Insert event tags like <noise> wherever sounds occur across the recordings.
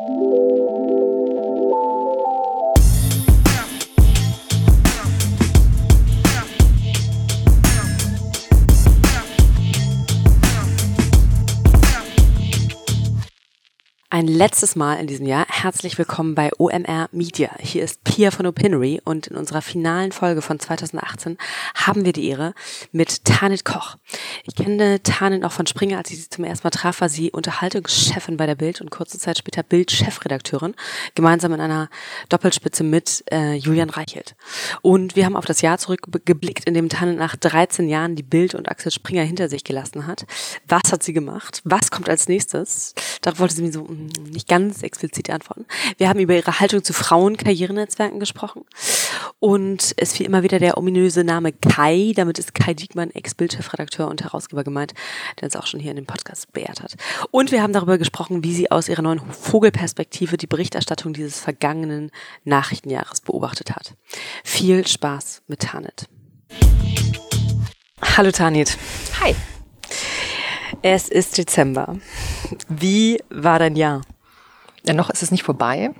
you Ein letztes Mal in diesem Jahr herzlich willkommen bei OMR Media. Hier ist Pia von Opinory und in unserer finalen Folge von 2018 haben wir die Ehre mit Tanit Koch. Ich kenne Tanit auch von Springer, als ich sie zum ersten Mal traf, war sie Unterhaltungschefin bei der Bild und kurze Zeit später Bild-Chefredakteurin, gemeinsam in einer Doppelspitze mit äh, Julian Reichelt. Und wir haben auf das Jahr zurückgeblickt, in dem Tanit nach 13 Jahren die Bild und Axel Springer hinter sich gelassen hat. Was hat sie gemacht? Was kommt als nächstes? Darauf wollte sie mir so nicht ganz explizit antworten. Wir haben über ihre Haltung zu Frauenkarrierenetzwerken gesprochen. Und es fiel immer wieder der ominöse Name Kai. Damit ist Kai Diekmann, Ex-Bildchefredakteur und Herausgeber gemeint, der uns auch schon hier in dem Podcast beehrt hat. Und wir haben darüber gesprochen, wie sie aus ihrer neuen Vogelperspektive die Berichterstattung dieses vergangenen Nachrichtenjahres beobachtet hat. Viel Spaß mit Tanit. Hallo Tanit. Hi. Es ist Dezember. Wie war dein Jahr? Ja, noch ist es nicht vorbei.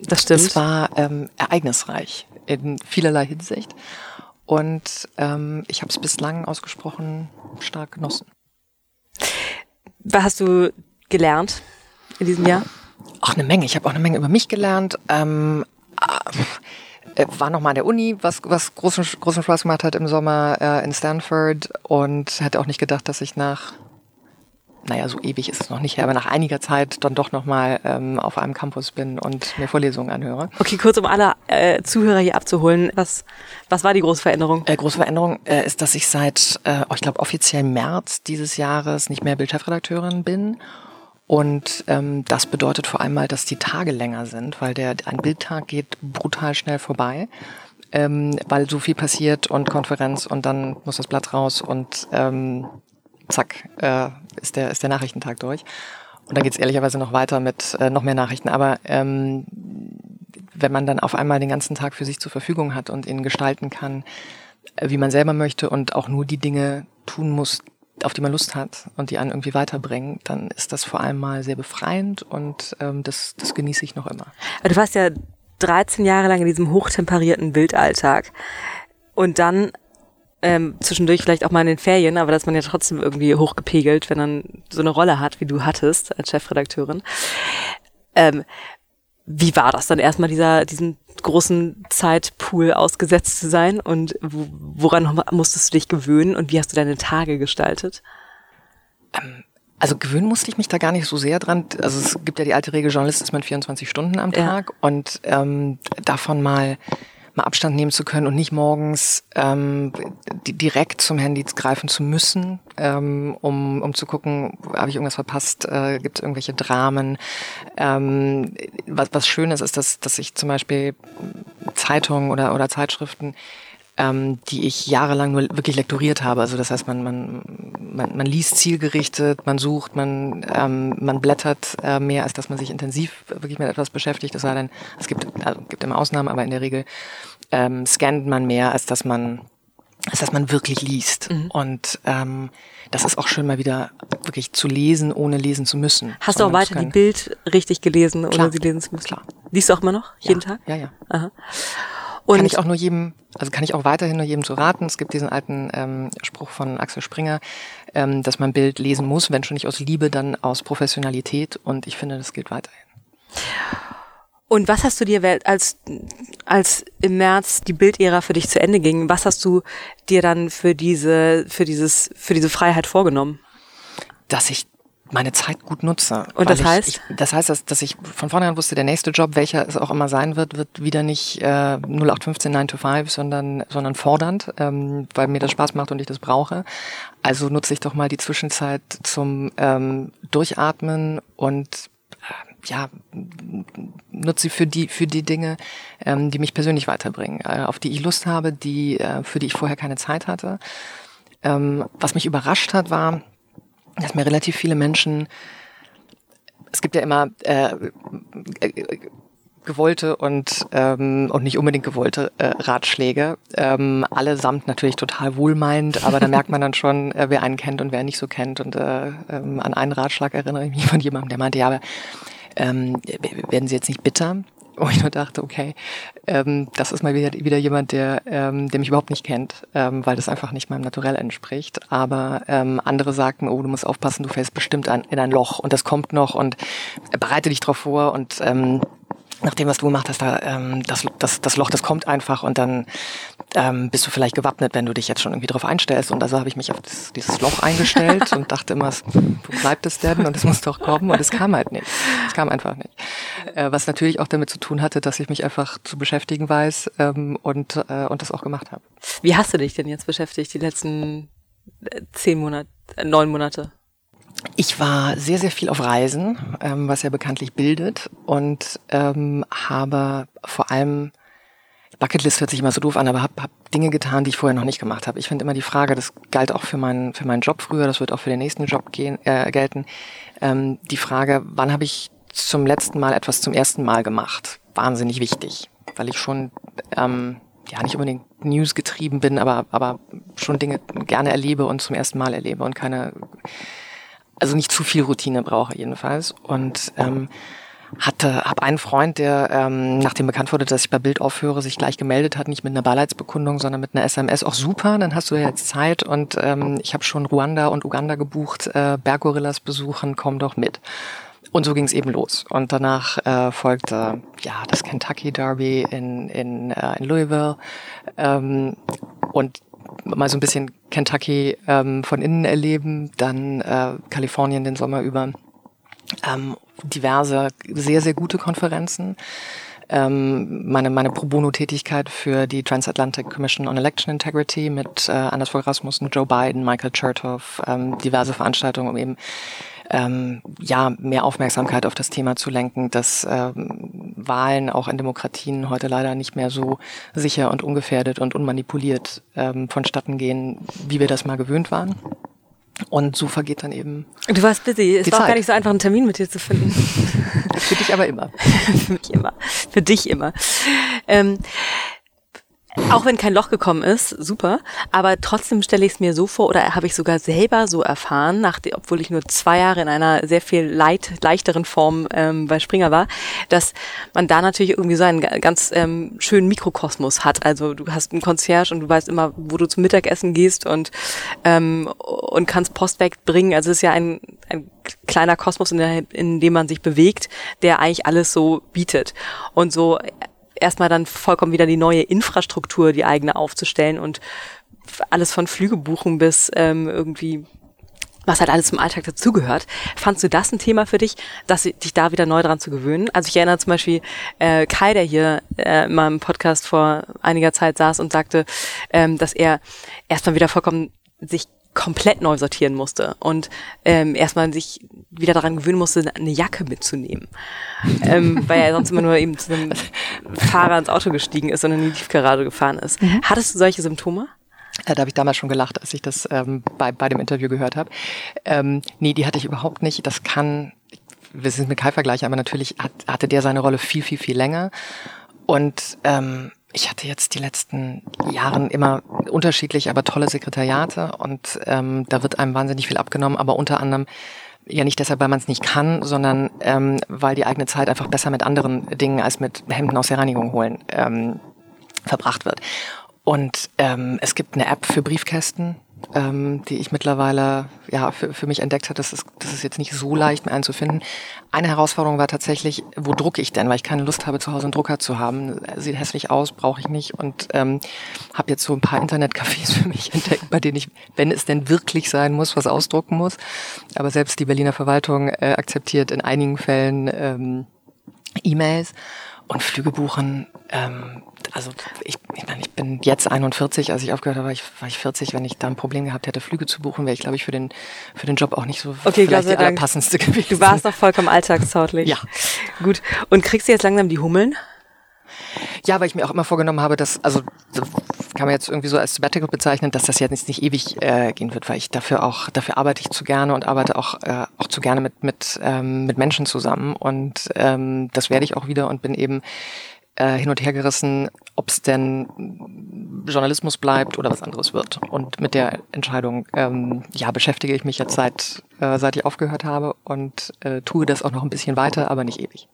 Das stimmt. Es war ähm, ereignisreich in vielerlei Hinsicht. Und ähm, ich habe es bislang ausgesprochen stark genossen. Was hast du gelernt in diesem Jahr? Ach, eine Menge. Ich habe auch eine Menge über mich gelernt. Ähm, äh, war noch mal an der Uni, was, was großen, großen Spaß gemacht hat im Sommer äh, in Stanford und hätte auch nicht gedacht, dass ich nach naja, so ewig ist es noch nicht her, aber nach einiger Zeit dann doch nochmal ähm, auf einem Campus bin und mir Vorlesungen anhöre. Okay, kurz um alle äh, Zuhörer hier abzuholen, was, was war die große Veränderung? Äh, große Veränderung äh, ist, dass ich seit, äh, ich glaube, offiziell März dieses Jahres nicht mehr Bildchefredakteurin bin. Und ähm, das bedeutet vor allem mal, dass die Tage länger sind, weil der ein Bildtag geht brutal schnell vorbei. Ähm, weil so viel passiert und Konferenz und dann muss das Blatt raus und ähm, zack, äh, ist, der, ist der Nachrichtentag durch. Und dann geht's ehrlicherweise noch weiter mit äh, noch mehr Nachrichten. Aber ähm, wenn man dann auf einmal den ganzen Tag für sich zur Verfügung hat und ihn gestalten kann, äh, wie man selber möchte und auch nur die Dinge tun muss, auf die man Lust hat und die einen irgendwie weiterbringen, dann ist das vor allem mal sehr befreiend und ähm, das, das genieße ich noch immer. Du warst ja 13 Jahre lang in diesem hochtemperierten Bildalltag und dann ähm, zwischendurch vielleicht auch mal in den Ferien, aber dass man ja trotzdem irgendwie hochgepegelt, wenn man so eine Rolle hat, wie du hattest als Chefredakteurin. Ähm, wie war das dann erstmal dieser, diesen großen Zeitpool ausgesetzt zu sein und woran musstest du dich gewöhnen und wie hast du deine Tage gestaltet? Ähm, also gewöhnen musste ich mich da gar nicht so sehr dran. Also es gibt ja die alte Regel, Journalist ist man 24 Stunden am Tag ja. und ähm, davon mal mal Abstand nehmen zu können und nicht morgens ähm, direkt zum Handy greifen zu müssen, ähm, um, um zu gucken, habe ich irgendwas verpasst, äh, gibt es irgendwelche Dramen. Ähm, was, was schön ist, ist, dass, dass ich zum Beispiel Zeitungen oder, oder Zeitschriften ähm, die ich jahrelang nur wirklich lektoriert habe. Also das heißt, man, man, man, man liest zielgerichtet, man sucht, man, ähm, man blättert äh, mehr, als dass man sich intensiv wirklich mit etwas beschäftigt. Es sei denn, es gibt, also, gibt immer Ausnahmen, aber in der Regel ähm, scannt man mehr, als dass man als dass man wirklich liest. Mhm. Und ähm, das ist auch schön mal wieder wirklich zu lesen, ohne lesen zu müssen. Hast du auch weiter die Bild richtig gelesen, ohne Klar. sie lesen zu müssen? Klar. Liest du auch immer noch? Jeden ja. Tag? Ja, ja. Aha. Und kann ich auch nur jedem, also kann ich auch weiterhin nur jedem zu raten. Es gibt diesen alten ähm, Spruch von Axel Springer, ähm, dass man Bild lesen muss, wenn schon nicht aus Liebe, dann aus Professionalität. Und ich finde, das gilt weiterhin. Und was hast du dir, als, als im März die Bildära für dich zu Ende ging, was hast du dir dann für diese, für dieses, für diese Freiheit vorgenommen? Dass ich meine Zeit gut nutze. Und das heißt? Ich, das heißt, dass, dass ich von vornherein wusste, der nächste Job, welcher es auch immer sein wird, wird wieder nicht äh, 0815 9 to 5, sondern, sondern fordernd, ähm, weil mir das Spaß macht und ich das brauche. Also nutze ich doch mal die Zwischenzeit zum ähm, Durchatmen und äh, ja, nutze sie für die, für die Dinge, ähm, die mich persönlich weiterbringen, äh, auf die ich Lust habe, die, äh, für die ich vorher keine Zeit hatte. Ähm, was mich überrascht hat, war, dass mir relativ viele Menschen, es gibt ja immer äh, äh, gewollte und ähm, und nicht unbedingt gewollte äh, Ratschläge, ähm, allesamt natürlich total wohlmeinend, aber da <laughs> merkt man dann schon, äh, wer einen kennt und wer nicht so kennt. Und äh, ähm, an einen Ratschlag erinnere ich mich von jemandem, der meinte, ja, aber ähm, werden sie jetzt nicht bitter, wo ich nur dachte, okay, ähm, das ist mal wieder, wieder jemand, der, ähm, der mich überhaupt nicht kennt, ähm, weil das einfach nicht meinem Naturell entspricht. Aber ähm, andere sagten, oh, du musst aufpassen, du fällst bestimmt an, in ein Loch und das kommt noch und bereite dich drauf vor und ähm, nach dem, was du gemacht hast, da, ähm, das, das, das Loch, das kommt einfach und dann ähm, bist du vielleicht gewappnet, wenn du dich jetzt schon irgendwie darauf einstellst. Und also habe ich mich auf das, dieses Loch eingestellt <laughs> und dachte immer, wo bleibt es denn? Und es muss doch kommen. Und es kam halt nicht. Es kam einfach nicht. Äh, was natürlich auch damit zu tun hatte, dass ich mich einfach zu beschäftigen weiß ähm, und, äh, und das auch gemacht habe. Wie hast du dich denn jetzt beschäftigt, die letzten äh, zehn Monate, äh, neun Monate? Ich war sehr, sehr viel auf Reisen, ähm, was ja bekanntlich bildet und ähm, habe vor allem Bucketlist hört sich immer so doof an, aber habe hab Dinge getan, die ich vorher noch nicht gemacht habe. Ich finde immer die Frage, das galt auch für meinen für meinen Job früher, das wird auch für den nächsten Job gehen, äh, gelten. Ähm, die Frage, wann habe ich zum letzten Mal etwas zum ersten Mal gemacht? Wahnsinnig wichtig, weil ich schon ähm, ja nicht unbedingt News getrieben bin, aber aber schon Dinge gerne erlebe und zum ersten Mal erlebe und keine also nicht zu viel Routine brauche jedenfalls und ähm, hatte, habe einen Freund, der ähm, nachdem bekannt wurde, dass ich bei Bild aufhöre, sich gleich gemeldet hat, nicht mit einer Beileidsbekundung, sondern mit einer SMS. Auch super, dann hast du ja jetzt Zeit und ähm, ich habe schon Ruanda und Uganda gebucht, äh, Berggorillas besuchen, komm doch mit. Und so ging es eben los. Und danach äh, folgte ja das Kentucky Derby in, in, äh, in Louisville ähm, und mal so ein bisschen Kentucky ähm, von innen erleben, dann äh, Kalifornien den Sommer über ähm, diverse sehr, sehr gute Konferenzen. Ähm, meine, meine Pro Bono-Tätigkeit für die Transatlantic Commission on Election Integrity mit äh, Anders Fogh Rasmussen, Joe Biden, Michael Chertoff, ähm, diverse Veranstaltungen, um eben ähm, ja mehr Aufmerksamkeit auf das Thema zu lenken, dass ähm, Wahlen auch in Demokratien heute leider nicht mehr so sicher und ungefährdet und unmanipuliert ähm, vonstatten gehen, wie wir das mal gewöhnt waren. Und so vergeht dann eben. Du warst busy. Es war Zeit. gar nicht so einfach, einen Termin mit dir zu finden. <laughs> Für dich aber immer. <laughs> Für mich immer. Für dich immer. Ähm, auch wenn kein Loch gekommen ist, super. Aber trotzdem stelle ich es mir so vor, oder habe ich sogar selber so erfahren, nach, obwohl ich nur zwei Jahre in einer sehr viel leit, leichteren Form ähm, bei Springer war, dass man da natürlich irgendwie so einen ganz ähm, schönen Mikrokosmos hat. Also du hast einen Concierge und du weißt immer, wo du zum Mittagessen gehst und, ähm, und kannst Post wegbringen. Also es ist ja ein, ein kleiner Kosmos, in, der, in dem man sich bewegt, der eigentlich alles so bietet. Und so erstmal dann vollkommen wieder die neue Infrastruktur, die eigene aufzustellen und alles von Flügebuchen bis ähm, irgendwie was halt alles zum Alltag dazugehört. Fandst du das ein Thema für dich, dass dich da wieder neu dran zu gewöhnen? Also ich erinnere zum Beispiel äh, Kai, der hier äh, in meinem Podcast vor einiger Zeit saß und sagte, ähm, dass er erstmal wieder vollkommen sich komplett neu sortieren musste und ähm, erstmal sich wieder daran gewöhnen musste, eine Jacke mitzunehmen. ähm, weil er sonst immer nur eben zu einem Fahrer ins Auto gestiegen ist und in die Tiefgarage gefahren ist. Mhm. Hattest du solche Symptome? Ja, da habe ich damals schon gelacht, als ich das ähm, bei, bei dem Interview gehört habe. Ähm, nee, die hatte ich überhaupt nicht. Das kann, wir sind mit Kai vergleichen, aber natürlich hat, hatte der seine Rolle viel, viel, viel länger. Und ähm, ich hatte jetzt die letzten Jahren immer unterschiedlich, aber tolle Sekretariate und ähm, da wird einem wahnsinnig viel abgenommen, aber unter anderem ja nicht deshalb, weil man es nicht kann, sondern ähm, weil die eigene Zeit einfach besser mit anderen Dingen als mit Hemden aus der Reinigung holen ähm, verbracht wird. Und ähm, es gibt eine App für Briefkästen, ähm, die ich mittlerweile ja für, für mich entdeckt habe. Das ist, das ist jetzt nicht so leicht mir einzufinden. Eine Herausforderung war tatsächlich, wo drucke ich denn, weil ich keine Lust habe, zu Hause einen Drucker zu haben. Sieht hässlich aus, brauche ich nicht und ähm, habe jetzt so ein paar Internetcafés <laughs> für mich entdeckt, bei denen ich, wenn es denn wirklich sein muss, was ausdrucken muss. Aber selbst die Berliner Verwaltung äh, akzeptiert in einigen Fällen ähm, E-Mails und Flüge buchen, ähm, also ich, ich meine, ich bin jetzt 41, als ich aufgehört habe, war ich, war ich 40. Wenn ich da ein Problem gehabt hätte, Flüge zu buchen, wäre ich, glaube ich, für den, für den Job auch nicht so okay, vielleicht die allerpassendste <laughs> gewesen. Du warst doch vollkommen alltagstauglich. ja. Gut. Und kriegst du jetzt langsam die Hummeln? Ja, weil ich mir auch immer vorgenommen habe, dass, also kann man jetzt irgendwie so als Sabbatical bezeichnen, dass das jetzt nicht ewig äh, gehen wird, weil ich dafür auch, dafür arbeite ich zu gerne und arbeite auch, äh, auch zu gerne mit, mit, ähm, mit Menschen zusammen. Und ähm, das werde ich auch wieder und bin eben äh, hin und her gerissen, ob es denn Journalismus bleibt oder was anderes wird. Und mit der Entscheidung, ähm, ja, beschäftige ich mich jetzt seit, äh, seit ich aufgehört habe und äh, tue das auch noch ein bisschen weiter, aber nicht ewig.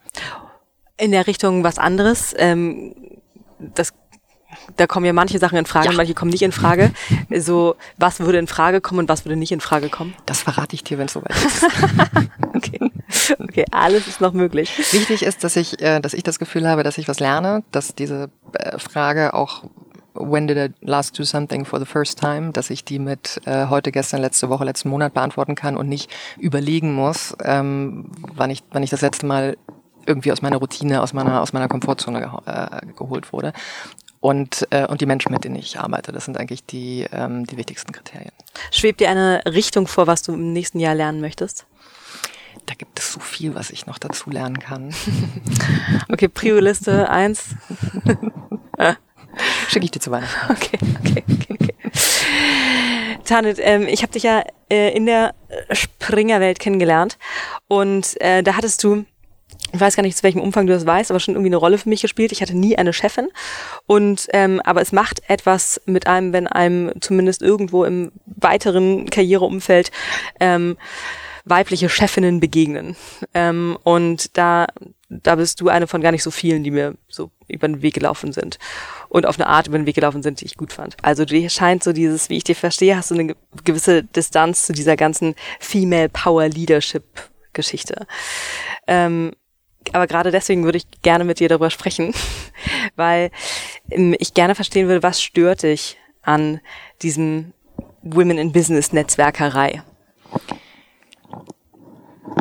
In der Richtung was anderes, ähm, das da kommen ja manche Sachen in Frage, ja. manche kommen nicht in Frage. <laughs> So, was würde in Frage kommen und was würde nicht in Frage kommen? Das verrate ich dir, wenn es soweit ist. <laughs> okay. okay, alles ist noch möglich. Wichtig ist, dass ich, äh, dass ich das Gefühl habe, dass ich was lerne, dass diese äh, Frage auch When did I last do something for the first time, dass ich die mit äh, heute, gestern, letzte Woche, letzten Monat beantworten kann und nicht überlegen muss, ähm, wann ich, wann ich das letzte Mal irgendwie aus meiner Routine, aus meiner, aus meiner Komfortzone geho äh, geholt wurde und, äh, und die Menschen, mit denen ich arbeite. Das sind eigentlich die, ähm, die wichtigsten Kriterien. Schwebt dir eine Richtung vor, was du im nächsten Jahr lernen möchtest? Da gibt es so viel, was ich noch dazu lernen kann. <laughs> okay, Prio-Liste eins. <laughs> Schicke ich dir zu Weihnachten. Okay, okay, okay. okay. Tanit, ähm, ich habe dich ja äh, in der Springerwelt kennengelernt und äh, da hattest du ich weiß gar nicht, zu welchem Umfang du das weißt, aber schon irgendwie eine Rolle für mich gespielt. Ich hatte nie eine Chefin. Und ähm, aber es macht etwas mit einem, wenn einem zumindest irgendwo im weiteren Karriereumfeld ähm, weibliche Chefinnen begegnen. Ähm, und da, da bist du eine von gar nicht so vielen, die mir so über den Weg gelaufen sind. Und auf eine Art über den Weg gelaufen sind, die ich gut fand. Also dir scheint so dieses, wie ich dir verstehe, hast du eine gewisse Distanz zu dieser ganzen Female Power Leadership Geschichte. Ähm, aber gerade deswegen würde ich gerne mit dir darüber sprechen, <laughs> weil ähm, ich gerne verstehen würde, was stört dich an diesem Women in Business Netzwerkerei?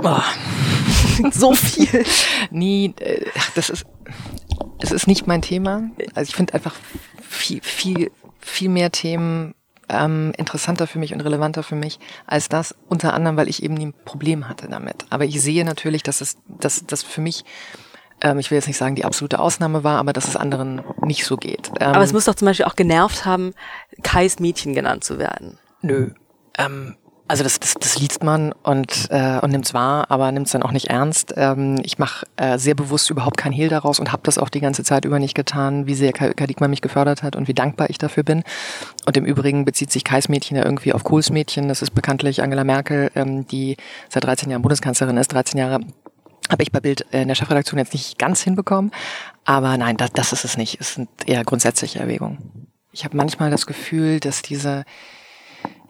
Oh. <laughs> so viel. Nie, äh, das ist, es ist nicht mein Thema. Also ich finde einfach viel, viel, viel mehr Themen ähm, interessanter für mich und relevanter für mich als das, unter anderem, weil ich eben nie ein Problem hatte damit. Aber ich sehe natürlich, dass es, dass das für mich ähm, ich will jetzt nicht sagen, die absolute Ausnahme war, aber dass es anderen nicht so geht. Ähm, aber es muss doch zum Beispiel auch genervt haben, Kais Mädchen genannt zu werden. Nö. Ähm, also das, das, das liest man und, äh, und nimmt es wahr, aber nimmt es dann auch nicht ernst. Ähm, ich mache äh, sehr bewusst überhaupt kein Hehl daraus und habe das auch die ganze Zeit über nicht getan, wie sehr Kadikma mich gefördert hat und wie dankbar ich dafür bin. Und im Übrigen bezieht sich Kais Mädchen ja irgendwie auf Kohls Mädchen. Das ist bekanntlich Angela Merkel, ähm, die seit 13 Jahren Bundeskanzlerin ist. 13 Jahre habe ich bei Bild in der Chefredaktion jetzt nicht ganz hinbekommen. Aber nein, das, das ist es nicht. Es sind eher grundsätzliche Erwägungen. Ich habe manchmal das Gefühl, dass diese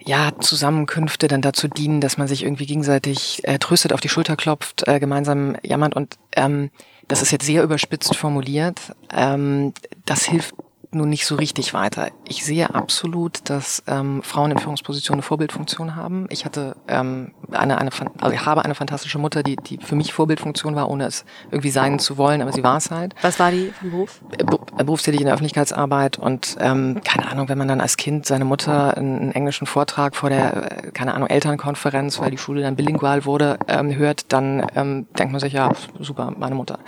ja, Zusammenkünfte dann dazu dienen, dass man sich irgendwie gegenseitig äh, tröstet, auf die Schulter klopft, äh, gemeinsam jammert und ähm, das ist jetzt sehr überspitzt formuliert. Ähm, das hilft nun nicht so richtig weiter. Ich sehe absolut, dass ähm, Frauen in Führungspositionen eine Vorbildfunktion haben. Ich hatte ähm, eine, eine, also ich habe eine fantastische Mutter, die, die für mich Vorbildfunktion war, ohne es irgendwie sein zu wollen, aber sie war es halt. Was war die vom Beruf? Äh, berufstätig in der Öffentlichkeitsarbeit und ähm, keine Ahnung, wenn man dann als Kind seine Mutter einen, einen englischen Vortrag vor der, äh, keine Ahnung, Elternkonferenz, weil die Schule dann bilingual wurde, ähm, hört, dann ähm, denkt man sich, ja, super, meine Mutter.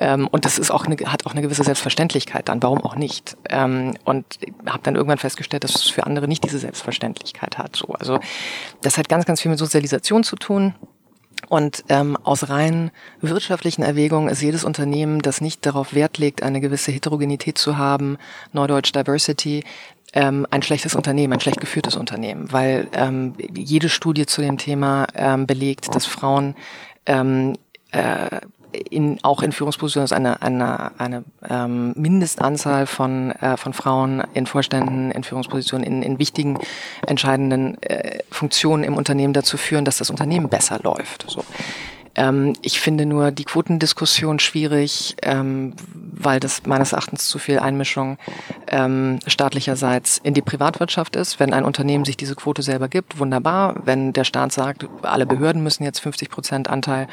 Ähm, und das ist auch eine, hat auch eine gewisse Selbstverständlichkeit dann, warum auch nicht? Ähm, und habe dann irgendwann festgestellt, dass es für andere nicht diese Selbstverständlichkeit hat. So, also das hat ganz, ganz viel mit Sozialisation zu tun. Und ähm, aus rein wirtschaftlichen Erwägungen ist jedes Unternehmen, das nicht darauf Wert legt, eine gewisse Heterogenität zu haben, Neudeutsch Diversity, ähm, ein schlechtes Unternehmen, ein schlecht geführtes Unternehmen, weil ähm, jede Studie zu dem Thema ähm, belegt, dass Frauen ähm, äh, in, auch in Führungspositionen ist eine, eine, eine ähm, Mindestanzahl von, äh, von Frauen in Vorständen, in Führungspositionen, in, in wichtigen, entscheidenden äh, Funktionen im Unternehmen dazu führen, dass das Unternehmen besser läuft. So. Ähm, ich finde nur die Quotendiskussion schwierig, ähm, weil das meines Erachtens zu viel Einmischung ähm, staatlicherseits in die Privatwirtschaft ist. Wenn ein Unternehmen sich diese Quote selber gibt, wunderbar. Wenn der Staat sagt, alle Behörden müssen jetzt 50 Prozent Anteil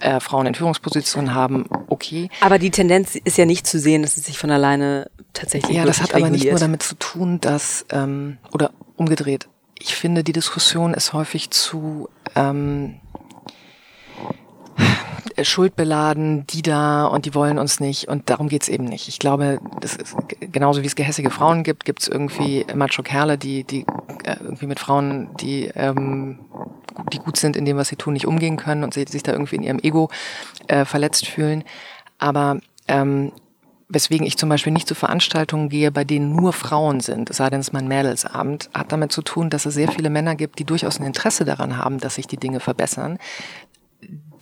äh, Frauen in Führungspositionen haben, okay. Aber die Tendenz ist ja nicht zu sehen, dass es sich von alleine tatsächlich Ja, das hat aber nicht nur damit zu tun, dass, ähm, oder umgedreht, ich finde, die Diskussion ist häufig zu ähm, schuldbeladen, die da und die wollen uns nicht und darum geht's eben nicht. Ich glaube, das ist genauso wie es gehässige Frauen gibt, gibt's irgendwie Macho-Kerle, die, die äh, irgendwie mit Frauen, die, ähm, die gut sind in dem, was sie tun, nicht umgehen können und sich da irgendwie in ihrem Ego äh, verletzt fühlen. Aber ähm, weswegen ich zum Beispiel nicht zu Veranstaltungen gehe, bei denen nur Frauen sind, es sei denn, es ist mein Mädelsabend, hat damit zu tun, dass es sehr viele Männer gibt, die durchaus ein Interesse daran haben, dass sich die Dinge verbessern.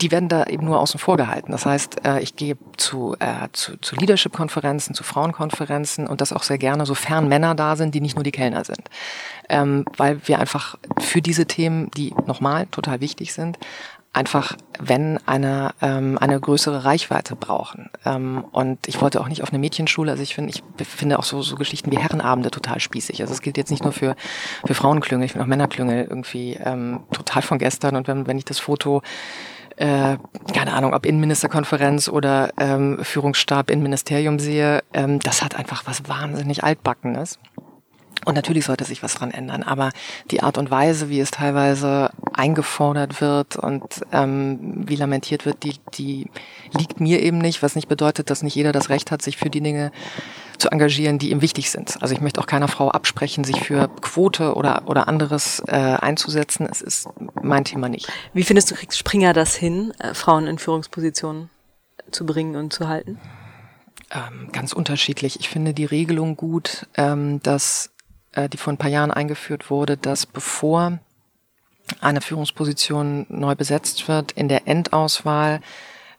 Die werden da eben nur außen vor gehalten. Das heißt, äh, ich gehe zu, äh, zu, zu Leadership-Konferenzen, zu Frauenkonferenzen und das auch sehr gerne, sofern Männer da sind, die nicht nur die Kellner sind. Ähm, weil wir einfach für diese Themen, die nochmal total wichtig sind, einfach, wenn eine, ähm, eine größere Reichweite brauchen. Ähm, und ich wollte auch nicht auf eine Mädchenschule, also ich finde, ich finde auch so, so Geschichten wie Herrenabende total spießig. Also es gilt jetzt nicht nur für, für Frauenklüngel, ich finde auch Männerklüngel irgendwie ähm, total von gestern. Und wenn, wenn ich das Foto äh, keine Ahnung, ob Innenministerkonferenz oder ähm, Führungsstab in Ministerium sehe, ähm, das hat einfach was wahnsinnig altbackenes. Und natürlich sollte sich was dran ändern, aber die Art und Weise, wie es teilweise eingefordert wird und ähm, wie lamentiert wird, die, die liegt mir eben nicht, was nicht bedeutet, dass nicht jeder das Recht hat, sich für die Dinge zu engagieren, die ihm wichtig sind. Also ich möchte auch keiner Frau absprechen, sich für Quote oder, oder anderes äh, einzusetzen. Es ist mein Thema nicht. Wie findest du, kriegt Springer das hin, äh, Frauen in Führungspositionen zu bringen und zu halten? Ähm, ganz unterschiedlich. Ich finde die Regelung gut, ähm, dass äh, die vor ein paar Jahren eingeführt wurde, dass bevor eine Führungsposition neu besetzt wird, in der Endauswahl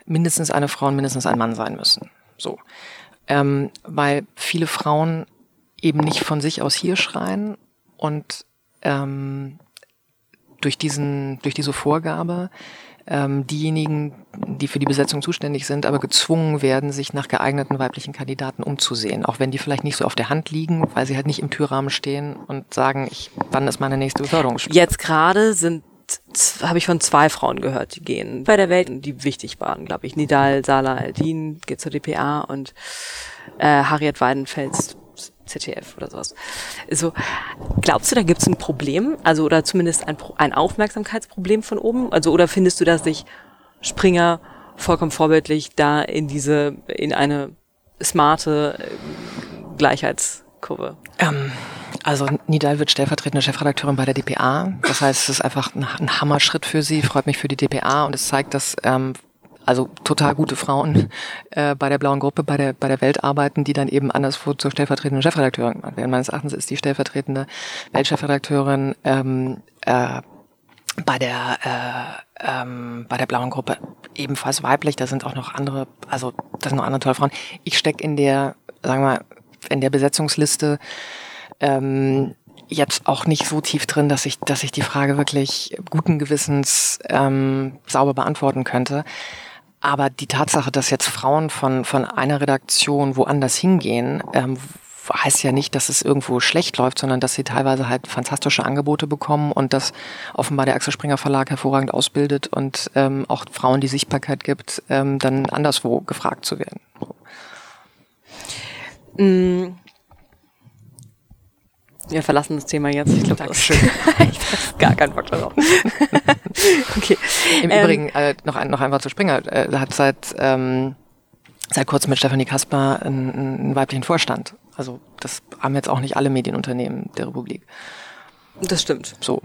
mindestens eine Frau und mindestens ein Mann sein müssen. So. Ähm, weil viele Frauen eben nicht von sich aus hier schreien und ähm, durch diesen, durch diese Vorgabe ähm, diejenigen, die für die Besetzung zuständig sind, aber gezwungen werden, sich nach geeigneten weiblichen Kandidaten umzusehen, auch wenn die vielleicht nicht so auf der Hand liegen, weil sie halt nicht im Türrahmen stehen und sagen, ich, wann ist meine nächste Beförderung? Jetzt gerade sind habe ich von zwei Frauen gehört, die gehen bei der Welt, die wichtig waren, glaube ich. Nidal, Sala, Aldin geht zur DPA und äh, Harriet Weidenfels ZDF oder sowas. So, glaubst du, da gibt es ein Problem? Also, oder zumindest ein, ein Aufmerksamkeitsproblem von oben? Also, oder findest du, dass sich Springer vollkommen vorbildlich da in diese, in eine smarte äh, Gleichheitskurve? Ähm, also Nidal wird stellvertretende Chefredakteurin bei der DPA. Das heißt, es ist einfach ein, ein Hammerschritt für sie. Freut mich für die DPA und es zeigt, dass ähm, also total gute Frauen äh, bei der blauen Gruppe, bei der, bei der Welt arbeiten, die dann eben anderswo zur stellvertretenden Chefredakteurin gemacht werden. Meines Erachtens ist die stellvertretende Weltchefredakteurin ähm, äh, bei der äh, ähm, bei der blauen Gruppe ebenfalls weiblich. Da sind auch noch andere, also das sind noch andere tolle Frauen. Ich stecke in der, sagen wir mal, in der Besetzungsliste ähm, jetzt auch nicht so tief drin, dass ich, dass ich die Frage wirklich guten Gewissens ähm, sauber beantworten könnte. Aber die Tatsache, dass jetzt Frauen von, von einer Redaktion woanders hingehen, ähm, heißt ja nicht, dass es irgendwo schlecht läuft, sondern dass sie teilweise halt fantastische Angebote bekommen und dass offenbar der Axel Springer Verlag hervorragend ausbildet und ähm, auch Frauen die Sichtbarkeit gibt, ähm, dann anderswo gefragt zu werden. Mm. Wir verlassen das Thema jetzt. Ich glaube, das <laughs> ich habe gar keinen Bock darauf. <laughs> okay. Im ähm, Übrigen, äh, noch, ein, noch einmal zu Springer, äh, hat seit, ähm, seit kurzem mit Stefanie Kasper einen, einen weiblichen Vorstand. Also das haben jetzt auch nicht alle Medienunternehmen der Republik. Das stimmt. So.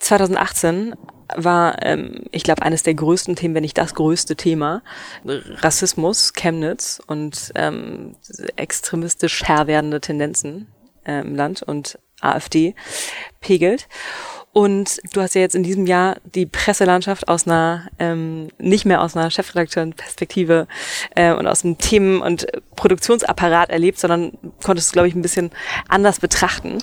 2018 war, ähm, ich glaube, eines der größten Themen, wenn nicht das größte Thema, Rassismus, Chemnitz und ähm, extremistisch herr werdende Tendenzen äh, im Land und AfD pegelt. Und du hast ja jetzt in diesem Jahr die Presselandschaft aus einer, ähm, nicht mehr aus einer Chefredakteurenperspektive äh, und aus dem Themen- und Produktionsapparat erlebt, sondern konntest es, glaube ich, ein bisschen anders betrachten.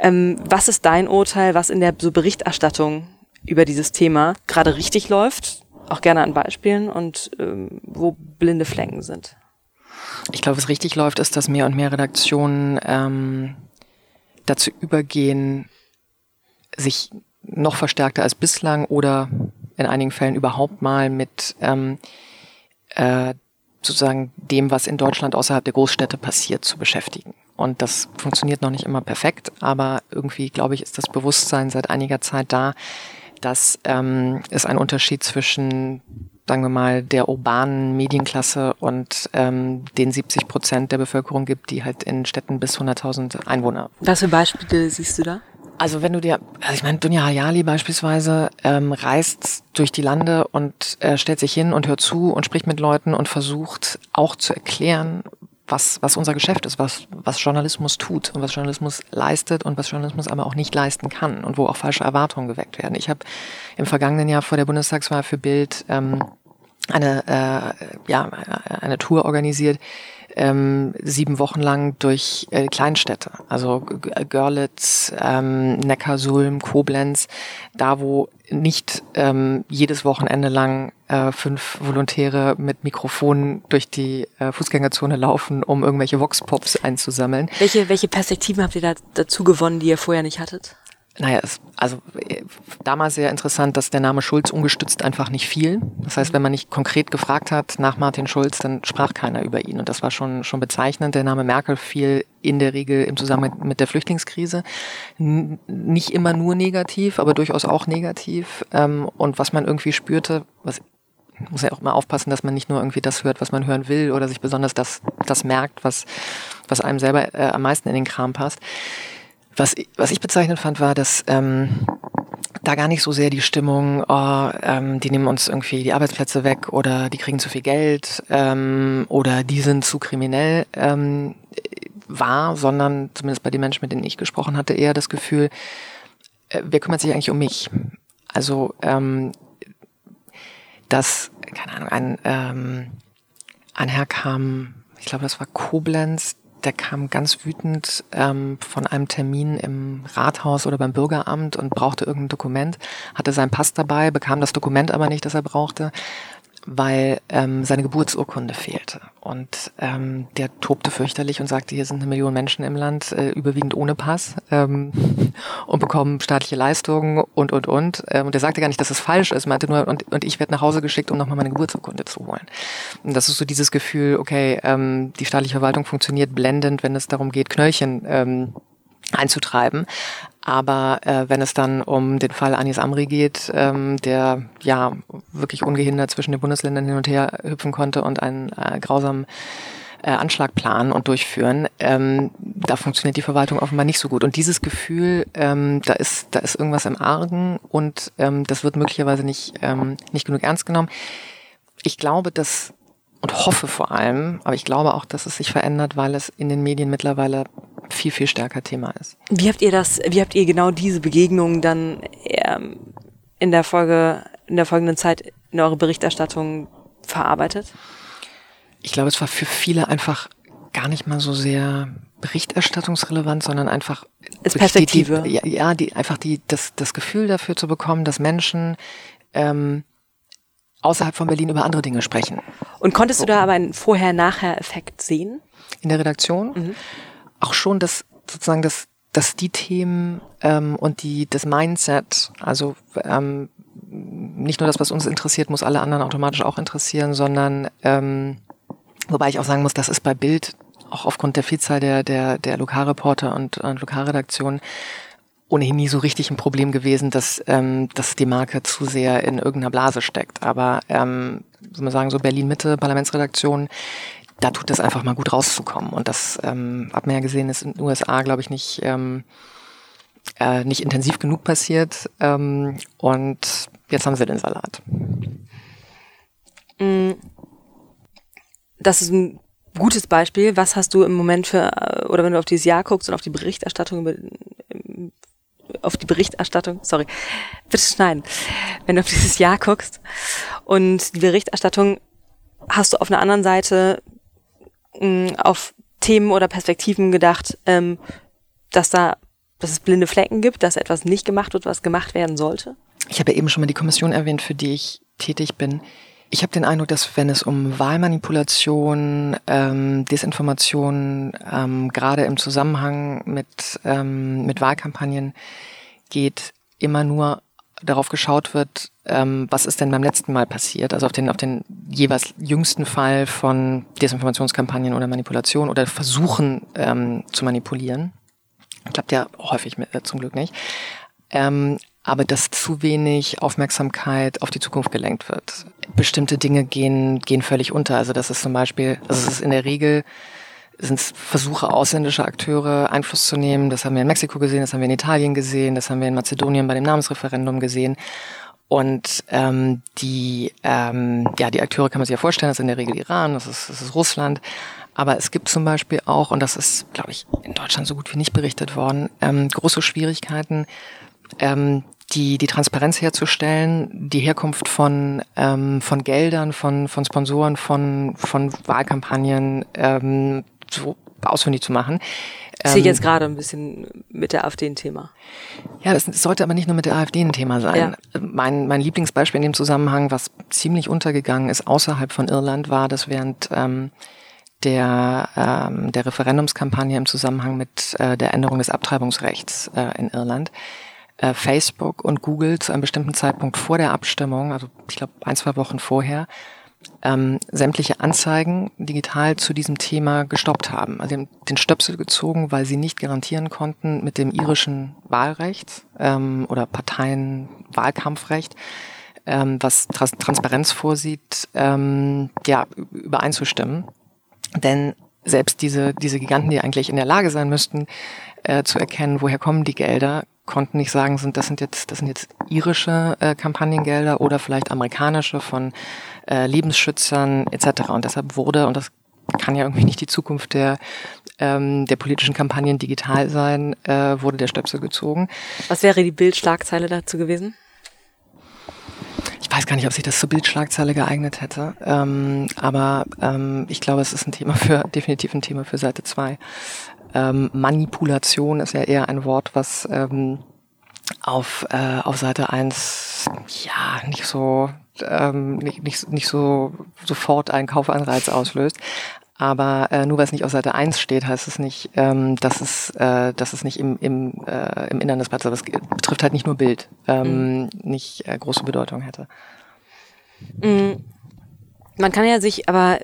Ähm, was ist dein Urteil, was in der so Berichterstattung über dieses Thema gerade richtig läuft? Auch gerne an Beispielen und ähm, wo blinde Flecken sind. Ich glaube, was richtig läuft, ist, dass mehr und mehr Redaktionen ähm, dazu übergehen, sich noch verstärkter als bislang oder in einigen Fällen überhaupt mal mit ähm, äh, sozusagen dem, was in Deutschland außerhalb der Großstädte passiert, zu beschäftigen. Und das funktioniert noch nicht immer perfekt, aber irgendwie, glaube ich, ist das Bewusstsein seit einiger Zeit da, dass ähm, es einen Unterschied zwischen sagen wir mal, der urbanen Medienklasse und ähm, den 70 Prozent der Bevölkerung gibt, die halt in Städten bis 100.000 Einwohner. Was für Beispiele siehst du da? Also wenn du dir, also ich meine, Dunja Hayali beispielsweise ähm, reist durch die Lande und äh, stellt sich hin und hört zu und spricht mit Leuten und versucht auch zu erklären, was, was unser Geschäft ist, was, was Journalismus tut und was Journalismus leistet und was Journalismus aber auch nicht leisten kann und wo auch falsche Erwartungen geweckt werden. Ich habe im vergangenen Jahr vor der Bundestagswahl für Bild ähm, eine, äh, ja, eine Tour organisiert, ähm, sieben Wochen lang durch äh, Kleinstädte, also Görlitz, ähm, Neckarsulm, Koblenz, da wo nicht ähm, jedes Wochenende lang äh, fünf Volontäre mit Mikrofonen durch die äh, Fußgängerzone laufen, um irgendwelche Vox-Pops einzusammeln. Welche, welche Perspektiven habt ihr da dazu gewonnen, die ihr vorher nicht hattet? Naja, es, also äh, damals sehr interessant, dass der Name Schulz ungestützt einfach nicht fiel. Das heißt, wenn man nicht konkret gefragt hat nach Martin Schulz, dann sprach keiner über ihn. Und das war schon, schon bezeichnend. Der Name Merkel fiel in der Regel im Zusammenhang mit der Flüchtlingskrise. N nicht immer nur negativ, aber durchaus auch negativ. Ähm, und was man irgendwie spürte, was muss ja auch immer aufpassen, dass man nicht nur irgendwie das hört, was man hören will oder sich besonders das, das merkt, was, was einem selber äh, am meisten in den Kram passt was, was ich bezeichnend fand, war, dass ähm, da gar nicht so sehr die Stimmung, oh, ähm, die nehmen uns irgendwie die Arbeitsplätze weg oder die kriegen zu viel Geld ähm, oder die sind zu kriminell ähm, war, sondern zumindest bei den Menschen, mit denen ich gesprochen hatte, eher das Gefühl, äh, wer kümmert sich eigentlich um mich? Also, ähm, dass, keine Ahnung, ein, ähm, ein Herr kam, ich glaube, das war Koblenz, der kam ganz wütend ähm, von einem Termin im Rathaus oder beim Bürgeramt und brauchte irgendein Dokument, hatte seinen Pass dabei, bekam das Dokument aber nicht, das er brauchte, weil ähm, seine Geburtsurkunde fehlte. Und ähm, der tobte fürchterlich und sagte, hier sind eine Million Menschen im Land, äh, überwiegend ohne Pass ähm, <laughs> und bekommen staatliche Leistungen und, und, und. Ähm, und er sagte gar nicht, dass es falsch ist, meinte nur, und, und ich werde nach Hause geschickt, um nochmal meine Geburtsurkunde zu holen. Und das ist so dieses Gefühl, okay, ähm, die staatliche Verwaltung funktioniert blendend, wenn es darum geht, Knöllchen ähm, einzutreiben. Aber äh, wenn es dann um den Fall Anis Amri geht, ähm, der ja wirklich ungehindert zwischen den Bundesländern hin und her hüpfen konnte und einen äh, grausamen äh, Anschlag planen und durchführen, ähm, da funktioniert die Verwaltung offenbar nicht so gut. Und dieses Gefühl, ähm, da ist da ist irgendwas im Argen und ähm, das wird möglicherweise nicht ähm, nicht genug ernst genommen. Ich glaube, dass und hoffe vor allem, aber ich glaube auch, dass es sich verändert, weil es in den Medien mittlerweile viel, viel stärker Thema ist. Wie habt ihr das, wie habt ihr genau diese Begegnungen dann ähm, in der Folge, in der folgenden Zeit in eure Berichterstattung verarbeitet? Ich glaube, es war für viele einfach gar nicht mal so sehr berichterstattungsrelevant, sondern einfach ist Perspektive. Die, die, ja, die einfach die das das Gefühl dafür zu bekommen, dass Menschen ähm, außerhalb von Berlin über andere Dinge sprechen. Und konntest du da aber einen Vorher-Nachher-Effekt sehen? In der Redaktion? Mhm auch schon, dass sozusagen das, dass die Themen ähm, und die das Mindset, also ähm, nicht nur das, was uns interessiert, muss alle anderen automatisch auch interessieren, sondern ähm, wobei ich auch sagen muss, das ist bei Bild auch aufgrund der Vielzahl der der der Lokalreporter und, und Lokalredaktionen ohnehin nie so richtig ein Problem gewesen, dass, ähm, dass die Marke zu sehr in irgendeiner Blase steckt. Aber ähm, soll man sagen, so Berlin-Mitte, Parlamentsredaktion, da tut es einfach mal gut rauszukommen. Und das ähm, hat man ja gesehen, ist in den USA, glaube ich, nicht, ähm, äh, nicht intensiv genug passiert. Ähm, und jetzt haben sie den Salat. Mm. Das ist ein gutes Beispiel. Was hast du im Moment für, äh, oder wenn du auf dieses Jahr guckst und auf die Berichterstattung über auf die Berichterstattung, sorry, bitte schneiden, wenn du auf dieses Jahr guckst und die Berichterstattung hast du auf einer anderen Seite mh, auf Themen oder Perspektiven gedacht, ähm, dass da, dass es blinde Flecken gibt, dass etwas nicht gemacht wird, was gemacht werden sollte? Ich habe eben schon mal die Kommission erwähnt, für die ich tätig bin. Ich habe den Eindruck, dass wenn es um Wahlmanipulation, ähm, Desinformation, ähm, gerade im Zusammenhang mit, ähm, mit Wahlkampagnen geht, immer nur darauf geschaut wird, ähm, was ist denn beim letzten Mal passiert, also auf den, auf den jeweils jüngsten Fall von Desinformationskampagnen oder Manipulation oder Versuchen ähm, zu manipulieren. Klappt ja häufig mit, äh, zum Glück nicht. Ähm, aber dass zu wenig Aufmerksamkeit auf die Zukunft gelenkt wird. Bestimmte Dinge gehen, gehen völlig unter. Also das ist zum Beispiel, also es ist in der Regel sind Versuche ausländischer Akteure Einfluss zu nehmen. Das haben wir in Mexiko gesehen, das haben wir in Italien gesehen, das haben wir in Mazedonien bei dem Namensreferendum gesehen. und ähm, die, ähm, ja, die Akteure kann man sich ja vorstellen, das ist in der Regel Iran, das ist, das ist Russland. Aber es gibt zum Beispiel auch, und das ist, glaube ich, in Deutschland so gut wie nicht berichtet worden, ähm, große Schwierigkeiten, ähm, die, die Transparenz herzustellen, die Herkunft von, ähm, von Geldern, von, von Sponsoren, von, von Wahlkampagnen ähm, so ausfindig zu machen. Ich sehe ähm, jetzt gerade ein bisschen mit der AfD ein Thema. Ja, das sollte aber nicht nur mit der AfD ein Thema sein. Ja. Mein, mein Lieblingsbeispiel in dem Zusammenhang, was ziemlich untergegangen ist außerhalb von Irland, war, dass während ähm, der, ähm, der Referendumskampagne im Zusammenhang mit äh, der Änderung des Abtreibungsrechts äh, in Irland äh, Facebook und Google zu einem bestimmten Zeitpunkt vor der Abstimmung, also ich glaube ein, zwei Wochen vorher, ähm, sämtliche Anzeigen digital zu diesem Thema gestoppt haben. Also den Stöpsel gezogen, weil sie nicht garantieren konnten mit dem irischen Wahlrecht ähm, oder Parteien-Wahlkampfrecht, ähm, was Trans Transparenz vorsieht, ähm, ja, übereinzustimmen. Denn selbst diese, diese Giganten, die eigentlich in der Lage sein müssten, äh, zu erkennen, woher kommen die Gelder, konnten nicht sagen, sind das sind jetzt das sind jetzt irische äh, Kampagnengelder oder vielleicht amerikanische von äh, Lebensschützern etc. Und deshalb wurde und das kann ja irgendwie nicht die Zukunft der ähm, der politischen Kampagnen digital sein, äh, wurde der Stöpsel gezogen. Was wäre die Bildschlagzeile dazu gewesen? Ich weiß gar nicht, ob sich das zur Bildschlagzeile geeignet hätte, ähm, aber ähm, ich glaube, es ist ein Thema für <laughs> definitiv ein Thema für Seite 2. Ähm, Manipulation ist ja eher ein Wort, was ähm, auf, äh, auf Seite 1 ja nicht so ähm, nicht, nicht, nicht so sofort einen Kaufanreiz auslöst. Aber äh, nur weil es nicht auf Seite 1 steht, heißt es nicht, ähm, dass, es, äh, dass es nicht im, im, äh, im Innern des Blattes, aber es betrifft halt nicht nur Bild, ähm, mhm. nicht äh, große Bedeutung hätte. Mhm. Man kann ja sich aber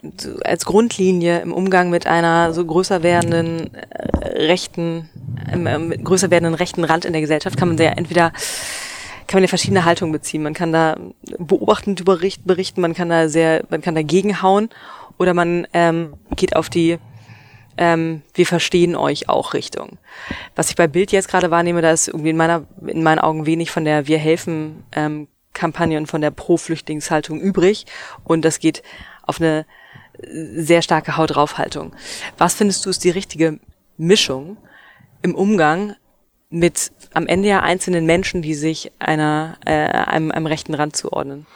als Grundlinie im Umgang mit einer so größer werdenden äh, rechten, äh, größer werdenden rechten Rand in der Gesellschaft kann man ja entweder kann man ja verschiedene Haltungen beziehen. Man kann da beobachtend berichten, man kann da sehr, man kann dagegen hauen oder man ähm, geht auf die ähm, wir verstehen euch auch Richtung. Was ich bei Bild jetzt gerade wahrnehme, da ist irgendwie in meiner in meinen Augen wenig von der wir helfen ähm, Kampagnen von der Pro-Flüchtlingshaltung übrig und das geht auf eine sehr starke Haut drauf Haltung. Was findest du ist die richtige Mischung im Umgang mit am Ende ja einzelnen Menschen, die sich einer äh, einem, einem rechten Rand zuordnen?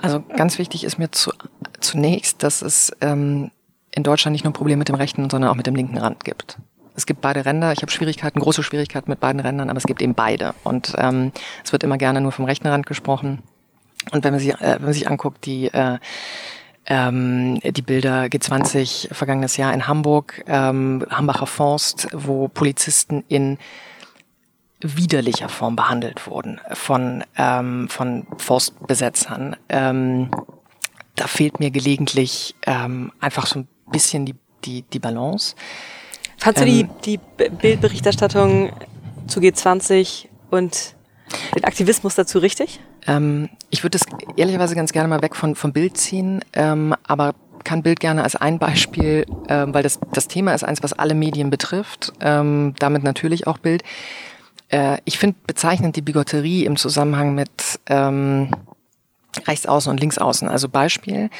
Also ganz wichtig ist mir zu, zunächst, dass es ähm, in Deutschland nicht nur Probleme mit dem rechten, sondern auch mit dem linken Rand gibt es gibt beide Ränder. Ich habe Schwierigkeiten, große Schwierigkeiten mit beiden Rändern, aber es gibt eben beide. Und ähm, es wird immer gerne nur vom rechten Rand gesprochen. Und wenn man sich, äh, wenn man sich anguckt, die äh, ähm, die Bilder G20 vergangenes Jahr in Hamburg, ähm, Hambacher Forst, wo Polizisten in widerlicher Form behandelt wurden von, ähm, von Forstbesetzern. Ähm, da fehlt mir gelegentlich ähm, einfach so ein bisschen die, die, die Balance. Fandst du ähm, die, die Bildberichterstattung zu G20 und den Aktivismus dazu richtig? Ähm, ich würde das ehrlicherweise ganz gerne mal weg von, vom Bild ziehen, ähm, aber kann Bild gerne als ein Beispiel, ähm, weil das, das Thema ist eins, was alle Medien betrifft, ähm, damit natürlich auch Bild. Äh, ich finde bezeichnend die Bigotterie im Zusammenhang mit ähm, Rechtsaußen und Linksaußen. Also Beispiel,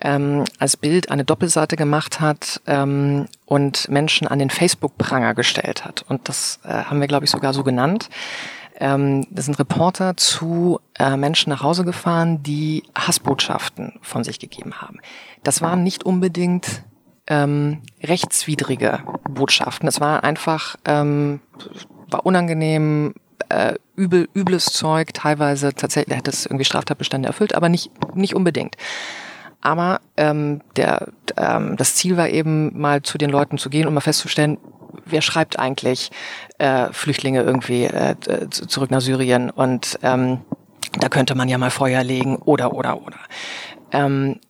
ähm, als Bild eine Doppelseite gemacht hat ähm, und Menschen an den Facebook-Pranger gestellt hat. Und das äh, haben wir, glaube ich, sogar so genannt. Ähm, das sind Reporter zu äh, Menschen nach Hause gefahren, die Hassbotschaften von sich gegeben haben. Das waren nicht unbedingt ähm, rechtswidrige Botschaften. Es war einfach, ähm, war unangenehm, äh, übel, übles Zeug, teilweise tatsächlich hat es irgendwie Straftatbestände erfüllt, aber nicht, nicht unbedingt. Aber ähm, der, ähm, das Ziel war eben mal zu den Leuten zu gehen und mal festzustellen, wer schreibt eigentlich äh, Flüchtlinge irgendwie äh, zurück nach Syrien und ähm, da könnte man ja mal Feuer legen oder oder oder. Ähm,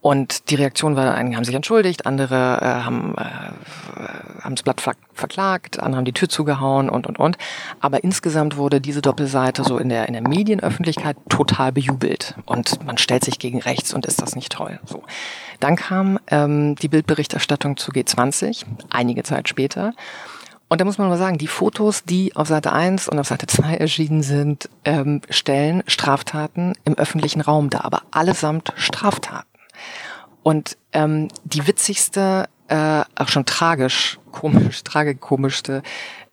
und die Reaktion war, einige haben sich entschuldigt, andere äh, haben, äh, haben das Blatt ver verklagt, andere haben die Tür zugehauen und, und, und. Aber insgesamt wurde diese Doppelseite so in der, in der Medienöffentlichkeit total bejubelt. Und man stellt sich gegen rechts und ist das nicht toll. So. Dann kam ähm, die Bildberichterstattung zu G20, einige Zeit später. Und da muss man mal sagen, die Fotos, die auf Seite 1 und auf Seite 2 erschienen sind, ähm, stellen Straftaten im öffentlichen Raum dar, aber allesamt Straftaten. Und ähm, die witzigste, äh, auch schon tragisch, komisch, tragikomischste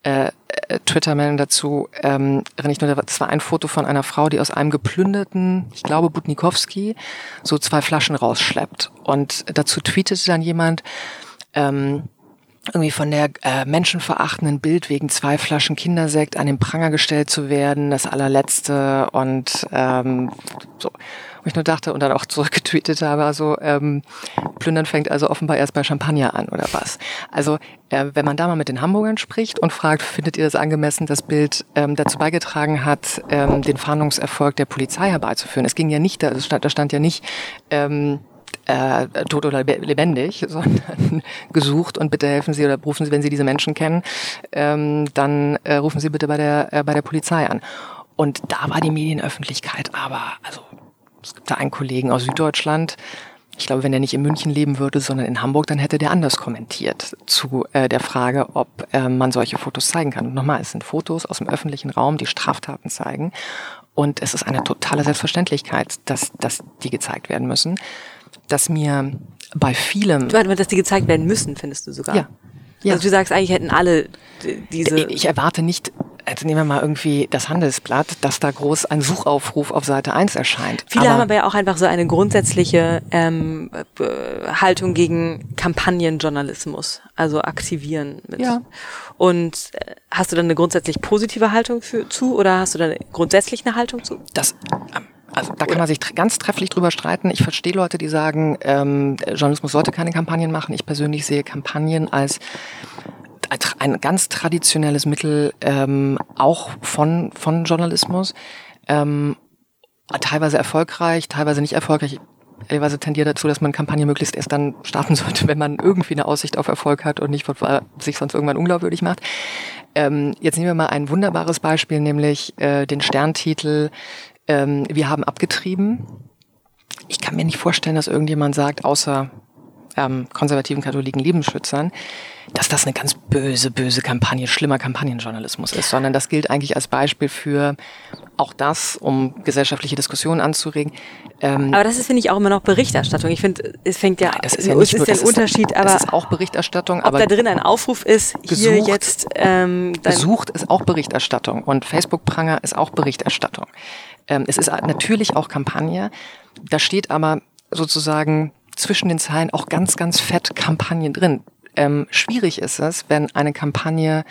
äh, äh, Twitter-Meldung dazu, ähm, ich nur, das war ein Foto von einer Frau, die aus einem geplünderten, ich glaube Butnikowski, so zwei Flaschen rausschleppt. Und dazu tweetete dann jemand, ähm, irgendwie von der äh, menschenverachtenden Bild wegen zwei Flaschen Kindersekt an den Pranger gestellt zu werden, das allerletzte und ähm, so. Und ich nur dachte und dann auch zurückgetweetet habe, also ähm, Plündern fängt also offenbar erst bei Champagner an oder was. Also äh, wenn man da mal mit den Hamburgern spricht und fragt, findet ihr das angemessen, das Bild ähm, dazu beigetragen hat, ähm, den Fahndungserfolg der Polizei herbeizuführen. Es ging ja nicht, da stand, da stand ja nicht ähm, äh, tot oder lebendig, <laughs> sondern gesucht und bitte helfen Sie oder rufen Sie, wenn Sie diese Menschen kennen, ähm, dann äh, rufen Sie bitte bei der, äh, bei der Polizei an. Und da war die Medienöffentlichkeit aber, also es gibt da einen Kollegen aus Süddeutschland, ich glaube, wenn er nicht in München leben würde, sondern in Hamburg, dann hätte der anders kommentiert zu äh, der Frage, ob äh, man solche Fotos zeigen kann. Und nochmal, es sind Fotos aus dem öffentlichen Raum, die Straftaten zeigen. Und es ist eine totale Selbstverständlichkeit, dass, dass die gezeigt werden müssen dass mir bei vielem. Du meinst, dass die gezeigt werden müssen, findest du sogar? Ja. ja. Also du sagst eigentlich hätten alle diese. Ich erwarte nicht, also nehmen wir mal irgendwie das Handelsblatt, dass da groß ein Suchaufruf auf Seite 1 erscheint. Viele aber haben aber ja auch einfach so eine grundsätzliche ähm, Haltung gegen Kampagnenjournalismus, also aktivieren. Mit. Ja. Und äh, hast du dann eine grundsätzlich positive Haltung für, zu oder hast du dann grundsätzlich eine Haltung zu? Das ähm, also da kann man sich ganz trefflich drüber streiten. Ich verstehe Leute, die sagen, ähm, Journalismus sollte keine Kampagnen machen. Ich persönlich sehe Kampagnen als ein ganz traditionelles Mittel ähm, auch von, von Journalismus. Ähm, teilweise erfolgreich, teilweise nicht erfolgreich. Teilweise tendiert dazu, dass man Kampagne möglichst erst dann starten <laughs> sollte, wenn man irgendwie eine Aussicht auf Erfolg hat und nicht sich sonst irgendwann unglaubwürdig macht. Ähm, jetzt nehmen wir mal ein wunderbares Beispiel, nämlich äh, den Sterntitel ähm, wir haben abgetrieben. Ich kann mir nicht vorstellen, dass irgendjemand sagt, außer ähm, konservativen katholiken Lebensschützern, dass das eine ganz böse, böse Kampagne, schlimmer Kampagnenjournalismus ist, sondern das gilt eigentlich als Beispiel für auch das, um gesellschaftliche Diskussionen anzuregen. Ähm, aber das ist, finde ich, auch immer noch Berichterstattung. Ich finde, es fängt ja, das ist ja nicht es ist ein Unterschied, aber das ist auch Berichterstattung. Ob aber da drin ein Aufruf ist, gesucht, hier jetzt ähm, gesucht ist auch Berichterstattung und Facebook Pranger ist auch Berichterstattung. Ähm, es ist natürlich auch Kampagne. Da steht aber sozusagen zwischen den Zeilen auch ganz, ganz fett Kampagne drin. Ähm, schwierig ist es, wenn eine Kampagne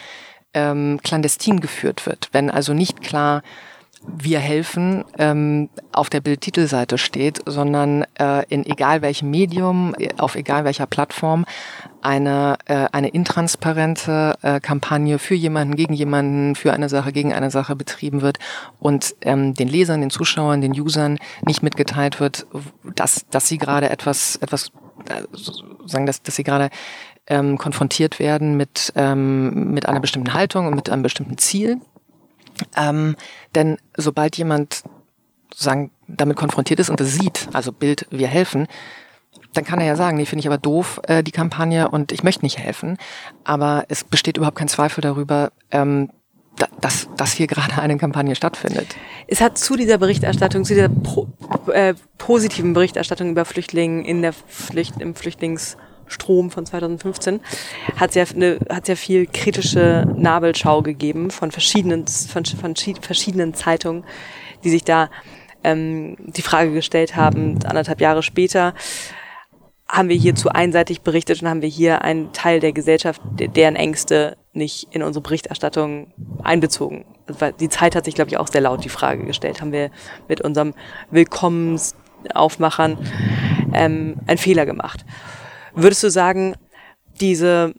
ähm, clandestin geführt wird, wenn also nicht klar wir helfen ähm, auf der Bildtitelseite steht, sondern äh, in egal welchem Medium, auf egal welcher Plattform eine, äh, eine intransparente äh, Kampagne für jemanden, gegen jemanden, für eine Sache, gegen eine Sache betrieben wird und ähm, den Lesern, den Zuschauern, den Usern nicht mitgeteilt wird, dass, dass sie gerade etwas, etwas äh, sagen, dass, dass sie gerade ähm, konfrontiert werden mit, ähm, mit einer bestimmten Haltung und mit einem bestimmten Ziel ähm, denn sobald jemand sozusagen damit konfrontiert ist und das sieht, also Bild, wir helfen, dann kann er ja sagen, nee, finde ich aber doof, äh, die Kampagne und ich möchte nicht helfen. Aber es besteht überhaupt kein Zweifel darüber, ähm, dass, dass hier gerade eine Kampagne stattfindet. Es hat zu dieser Berichterstattung, zu dieser pro, äh, positiven Berichterstattung über Flüchtlinge in der Flücht, im Flüchtlings Strom von 2015 hat es ja, eine, hat's ja viel kritische Nabelschau gegeben von verschiedenen, von, von verschiedenen Zeitungen, die sich da ähm, die Frage gestellt haben, anderthalb Jahre später, haben wir hier zu einseitig berichtet und haben wir hier einen Teil der Gesellschaft, deren Ängste nicht in unsere Berichterstattung einbezogen. Also, die Zeit hat sich, glaube ich, auch sehr laut die Frage gestellt. Haben wir mit unserem Willkommensaufmachern ähm, einen Fehler gemacht? Würdest du sagen, diese,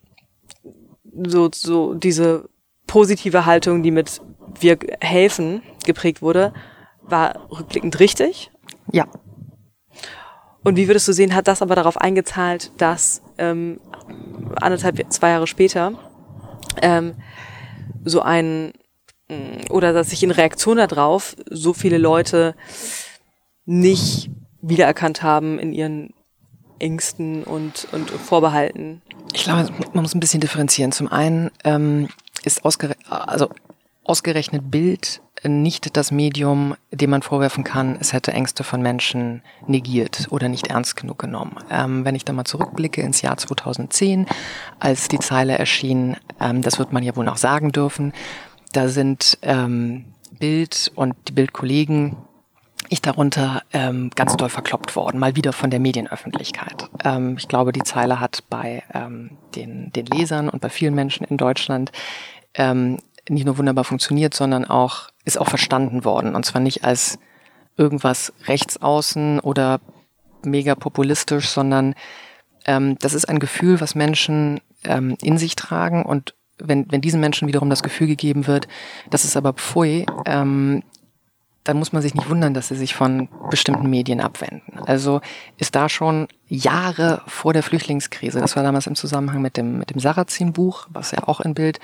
so, so, diese positive Haltung, die mit wir helfen geprägt wurde, war rückblickend richtig? Ja. Und wie würdest du sehen, hat das aber darauf eingezahlt, dass ähm, anderthalb, zwei Jahre später ähm, so ein mm, oder dass sich in Reaktion darauf so viele Leute nicht wiedererkannt haben in ihren Ängsten und, und Vorbehalten? Ich glaube, man muss ein bisschen differenzieren. Zum einen ähm, ist ausgere also ausgerechnet Bild nicht das Medium, dem man vorwerfen kann, es hätte Ängste von Menschen negiert oder nicht ernst genug genommen. Ähm, wenn ich da mal zurückblicke ins Jahr 2010, als die Zeile erschien, ähm, das wird man ja wohl noch sagen dürfen, da sind ähm, Bild und die Bildkollegen ich darunter ähm, ganz doll verkloppt worden, mal wieder von der Medienöffentlichkeit. Ähm, ich glaube, die Zeile hat bei ähm, den, den Lesern und bei vielen Menschen in Deutschland ähm, nicht nur wunderbar funktioniert, sondern auch ist auch verstanden worden. Und zwar nicht als irgendwas rechtsaußen oder mega populistisch, sondern ähm, das ist ein Gefühl, was Menschen ähm, in sich tragen und wenn, wenn diesen Menschen wiederum das Gefühl gegeben wird, das ist aber pfui, ähm, dann muss man sich nicht wundern, dass sie sich von bestimmten Medien abwenden. Also ist da schon Jahre vor der Flüchtlingskrise, das war damals im Zusammenhang mit dem, mit dem Sarrazin-Buch, was ja auch in Bild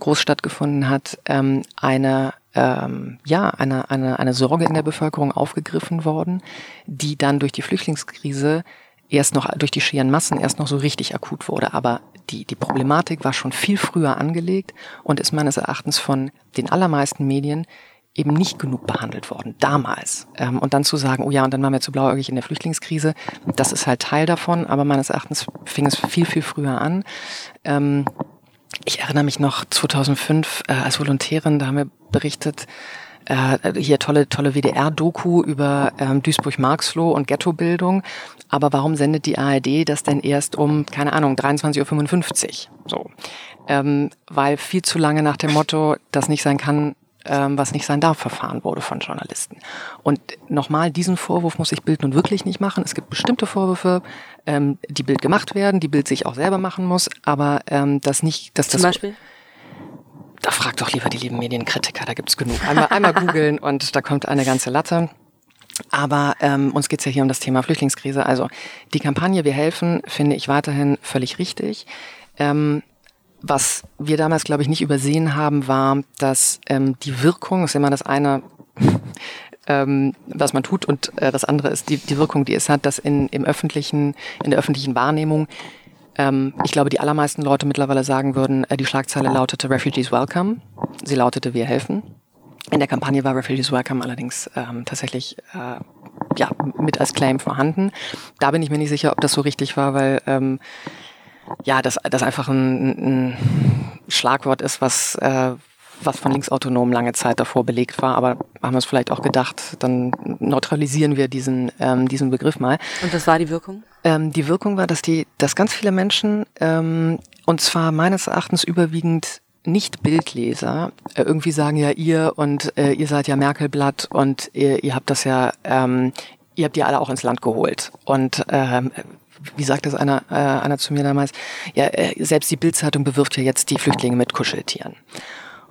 groß stattgefunden hat, ähm, eine ähm, ja, eine, eine, eine Sorge in der Bevölkerung aufgegriffen worden, die dann durch die Flüchtlingskrise erst noch durch die schieren Massen erst noch so richtig akut wurde. Aber die, die Problematik war schon viel früher angelegt und ist meines Erachtens von den allermeisten Medien eben nicht genug behandelt worden, damals. Ähm, und dann zu sagen, oh ja, und dann waren wir zu blauäugig in der Flüchtlingskrise, das ist halt Teil davon, aber meines Erachtens fing es viel, viel früher an. Ähm, ich erinnere mich noch 2005 äh, als Volontärin, da haben wir berichtet, äh, hier tolle, tolle WDR-Doku über ähm, Duisburg-Marxloh und Ghettobildung. Aber warum sendet die ARD das denn erst um, keine Ahnung, 23.55 Uhr? So. Ähm, weil viel zu lange nach dem Motto, das nicht sein kann, ähm, was nicht sein darf, verfahren wurde von Journalisten. Und nochmal, diesen Vorwurf muss ich Bild nun wirklich nicht machen. Es gibt bestimmte Vorwürfe, ähm, die Bild gemacht werden, die Bild sich auch selber machen muss, aber ähm, das nicht, dass Zum das... Beispiel? Da fragt doch lieber die lieben Medienkritiker, da gibt's genug. Einmal, einmal googeln und da kommt eine ganze Latte. Aber ähm, uns geht's ja hier um das Thema Flüchtlingskrise. Also die Kampagne Wir helfen finde ich weiterhin völlig richtig. Ähm, was wir damals, glaube ich, nicht übersehen haben, war, dass ähm, die Wirkung, ist immer das eine, <laughs> ähm, was man tut, und äh, das andere ist die, die Wirkung, die es hat, dass in, im öffentlichen, in der öffentlichen Wahrnehmung, ähm, ich glaube, die allermeisten Leute mittlerweile sagen würden, äh, die Schlagzeile lautete Refugees Welcome, sie lautete Wir helfen. In der Kampagne war Refugees Welcome allerdings ähm, tatsächlich äh, ja, mit als Claim vorhanden. Da bin ich mir nicht sicher, ob das so richtig war, weil ähm, ja, das, das einfach ein, ein Schlagwort ist, was, äh, was von Linksautonomen lange Zeit davor belegt war, aber haben wir es vielleicht auch gedacht, dann neutralisieren wir diesen, ähm, diesen Begriff mal. Und was war die Wirkung? Ähm, die Wirkung war, dass die, dass ganz viele Menschen, ähm, und zwar meines Erachtens überwiegend nicht Bildleser äh, irgendwie sagen ja ihr und äh, ihr seid ja Merkelblatt und ihr, ihr habt das ja ähm, ihr habt die alle auch ins Land geholt und ähm, wie sagt das einer, äh, einer zu mir damals, ja, äh, selbst die Bildzeitung bewirft ja jetzt die Flüchtlinge mit Kuscheltieren.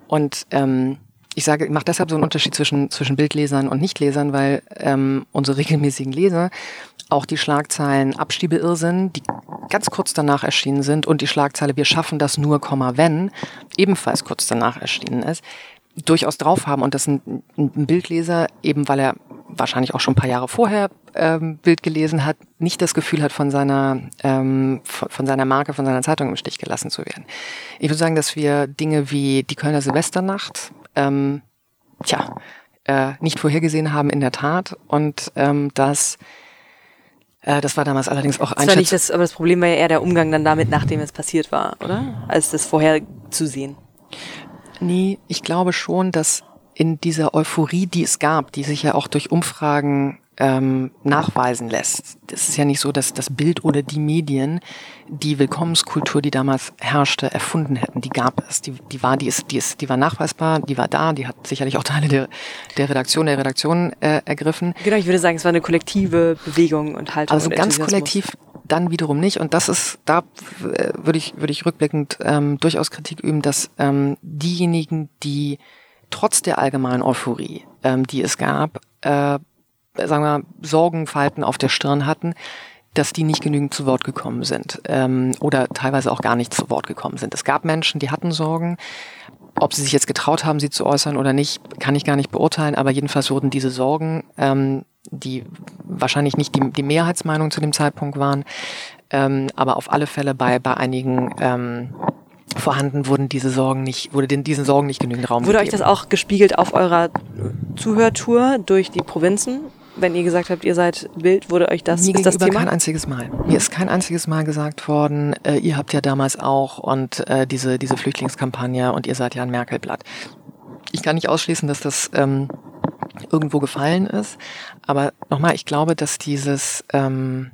Und ähm, ich sage, ich mache deshalb so einen Unterschied zwischen, zwischen Bildlesern und Nichtlesern, weil ähm, unsere regelmäßigen Leser auch die Schlagzeilen Abstiebeirrsinn, die ganz kurz danach erschienen sind, und die Schlagzeile Wir schaffen das nur, wenn, ebenfalls kurz danach erschienen ist, durchaus drauf haben und dass ein, ein Bildleser, eben weil er wahrscheinlich auch schon ein paar Jahre vorher ähm, Bild gelesen hat, nicht das Gefühl hat, von seiner, ähm, von, von seiner Marke, von seiner Zeitung im Stich gelassen zu werden. Ich würde sagen, dass wir Dinge wie die Kölner Silvesternacht, ähm, tja, äh, nicht vorhergesehen haben in der Tat und ähm, dass äh, das war damals allerdings auch ein. Das das, aber das Problem war ja eher der Umgang dann damit, nachdem es passiert war, oder? Als das vorher zu sehen. Nee, ich glaube schon, dass in dieser Euphorie, die es gab, die sich ja auch durch Umfragen ähm, nachweisen lässt. Es ist ja nicht so, dass das Bild oder die Medien die Willkommenskultur, die damals herrschte, erfunden hätten. Die gab es. Die, die war, die ist, die ist, die war nachweisbar, die war da, die hat sicherlich auch Teile der, der Redaktion, der Redaktion äh, ergriffen. Genau, ich würde sagen, es war eine kollektive Bewegung und Haltung. Also ganz kollektiv dann wiederum nicht. Und das ist, da äh, würde ich, würde ich rückblickend ähm, durchaus Kritik üben, dass ähm, diejenigen, die trotz der allgemeinen Euphorie, ähm, die es gab, äh, sagen wir, Sorgenfalten auf der Stirn hatten, dass die nicht genügend zu Wort gekommen sind ähm, oder teilweise auch gar nicht zu Wort gekommen sind. Es gab Menschen, die hatten Sorgen. Ob sie sich jetzt getraut haben, sie zu äußern oder nicht, kann ich gar nicht beurteilen, aber jedenfalls wurden diese Sorgen, ähm, die wahrscheinlich nicht die, die Mehrheitsmeinung zu dem Zeitpunkt waren, ähm, aber auf alle Fälle bei, bei einigen ähm, vorhanden wurden diese Sorgen nicht, wurde den, diesen Sorgen nicht genügend Raum Wurde gegeben. euch das auch gespiegelt auf eurer Zuhörtour durch die Provinzen? Wenn ihr gesagt habt, ihr seid wild, wurde euch das, Mir ist das Thema? kein einziges Mal. Mir ist kein einziges Mal gesagt worden, äh, ihr habt ja damals auch und äh, diese, diese Flüchtlingskampagne und ihr seid ja ein Merkelblatt. Ich kann nicht ausschließen, dass das ähm, irgendwo gefallen ist, aber nochmal, ich glaube, dass dieses ähm,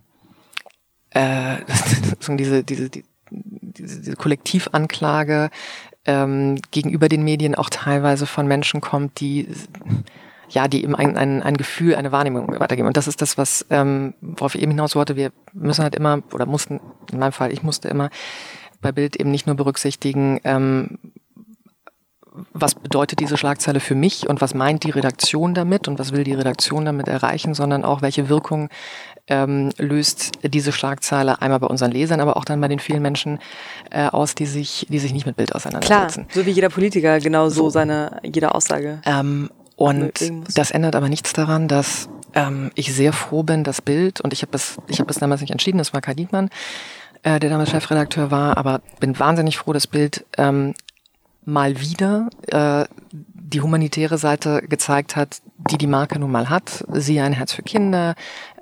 äh, <laughs> diese, diese, die, diese, diese Kollektivanklage ähm, gegenüber den Medien auch teilweise von Menschen kommt, die ja, die eben ein, ein, ein Gefühl, eine Wahrnehmung weitergeben. Und das ist das, was, ähm, worauf ich eben hinaus wollte. Wir müssen halt immer, oder mussten, in meinem Fall, ich musste immer bei Bild eben nicht nur berücksichtigen, ähm, was bedeutet diese Schlagzeile für mich und was meint die Redaktion damit und was will die Redaktion damit erreichen, sondern auch welche Wirkung ähm, löst diese Schlagzeile einmal bei unseren Lesern, aber auch dann bei den vielen Menschen äh, aus, die sich, die sich nicht mit Bild auseinandersetzen. Klar, so wie jeder Politiker genau so, so. seine jede Aussage. Ähm, und das ändert aber nichts daran, dass ähm, ich sehr froh bin, das Bild und ich habe das, ich habe das damals nicht entschieden, das war Kai Diekmann, äh, der damals Chefredakteur war, aber bin wahnsinnig froh, das Bild ähm, mal wieder äh, die humanitäre Seite gezeigt hat, die die Marke nun mal hat. Siehe ein Herz für Kinder,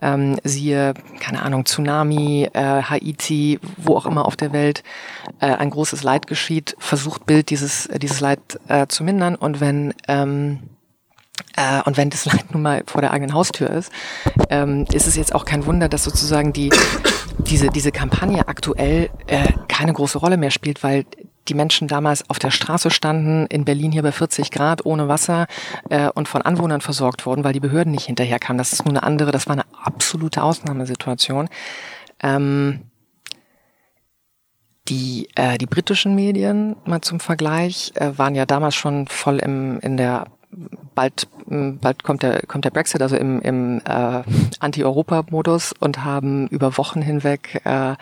ähm, siehe, keine Ahnung, Tsunami, äh, Haiti, wo auch immer auf der Welt äh, ein großes Leid geschieht, versucht Bild dieses, dieses Leid äh, zu mindern. Und wenn ähm, äh, und wenn das Leid <laughs> nun mal vor der eigenen Haustür ist, ähm, ist es jetzt auch kein Wunder, dass sozusagen die diese diese Kampagne aktuell äh, keine große Rolle mehr spielt, weil die Menschen damals auf der Straße standen, in Berlin hier bei 40 Grad ohne Wasser äh, und von Anwohnern versorgt wurden, weil die Behörden nicht hinterherkamen. Das ist nur eine andere, das war eine absolute Ausnahmesituation. Ähm, die, äh, die britischen Medien, mal zum Vergleich, äh, waren ja damals schon voll im, in der bald, bald kommt der, kommt der Brexit, also im, im äh, Anti-Europa-Modus und haben über Wochen hinweg äh,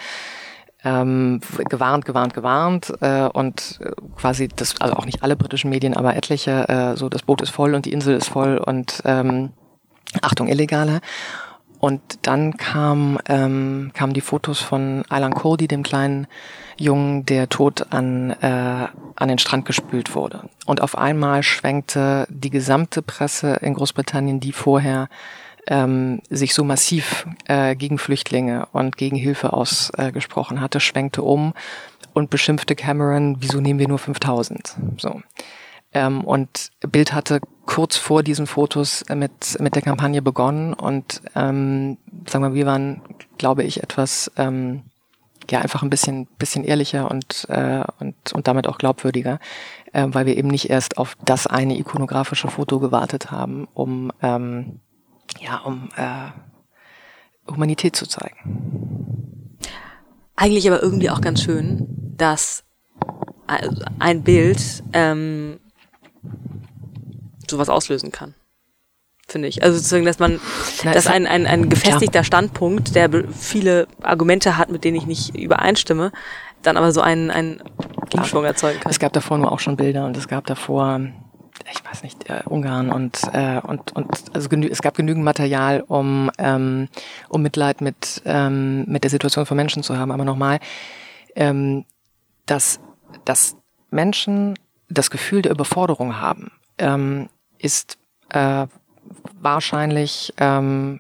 ähm, gewarnt, gewarnt, gewarnt äh, und äh, quasi das, also auch nicht alle britischen Medien, aber etliche, äh, so das Boot ist voll und die Insel ist voll und ähm, Achtung, Illegale. Und dann kam, ähm, kamen die Fotos von Alan Cody, dem kleinen Jungen, der tot an, äh, an den Strand gespült wurde. Und auf einmal schwenkte die gesamte Presse in Großbritannien, die vorher ähm, sich so massiv äh, gegen Flüchtlinge und gegen Hilfe ausgesprochen äh, hatte, schwenkte um und beschimpfte Cameron, wieso nehmen wir nur 5000? So. Ähm, und Bild hatte kurz vor diesen Fotos mit, mit der Kampagne begonnen und ähm, sagen wir, wir waren, glaube ich, etwas ähm, ja einfach ein bisschen bisschen ehrlicher und äh, und und damit auch glaubwürdiger, äh, weil wir eben nicht erst auf das eine ikonografische Foto gewartet haben, um ähm, ja, um äh, Humanität zu zeigen. Eigentlich aber irgendwie auch ganz schön, dass ein Bild ähm, sowas auslösen kann. Finde ich. Also sozusagen, dass man, Na, dass ein, ein, ein gefestigter ja. Standpunkt, der viele Argumente hat, mit denen ich nicht übereinstimme, dann aber so einen, einen Gegenschwung erzeugen kann. Es gab davor nur auch schon Bilder und es gab davor ich weiß nicht, äh, Ungarn und, äh, und, und also es gab genügend Material, um, ähm, um Mitleid mit, ähm, mit der Situation von Menschen zu haben. Aber nochmal, ähm, dass, dass Menschen das Gefühl der Überforderung haben, ähm, ist äh, wahrscheinlich ähm,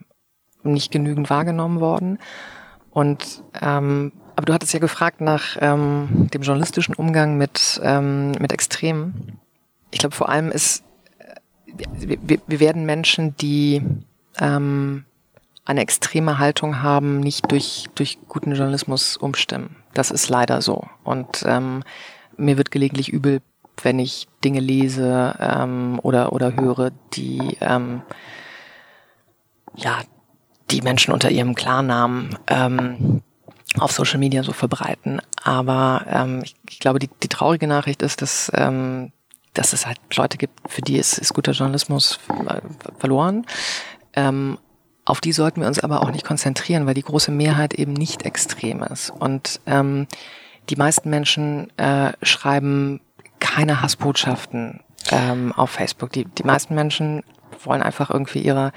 nicht genügend wahrgenommen worden. Und ähm, aber du hattest ja gefragt nach ähm, dem journalistischen Umgang mit, ähm, mit Extremen ich glaube, vor allem ist, wir, wir werden Menschen, die ähm, eine extreme Haltung haben, nicht durch, durch guten Journalismus umstimmen. Das ist leider so. Und ähm, mir wird gelegentlich übel, wenn ich Dinge lese ähm, oder, oder höre, die ähm, ja, die Menschen unter ihrem Klarnamen ähm, auf Social Media so verbreiten. Aber ähm, ich, ich glaube, die, die traurige Nachricht ist, dass ähm, dass es halt Leute gibt, für die ist, ist guter Journalismus verloren. Ähm, auf die sollten wir uns aber auch nicht konzentrieren, weil die große Mehrheit eben nicht extrem ist. Und ähm, die meisten Menschen äh, schreiben keine Hassbotschaften ähm, auf Facebook. Die, die meisten Menschen wollen einfach irgendwie ihrer,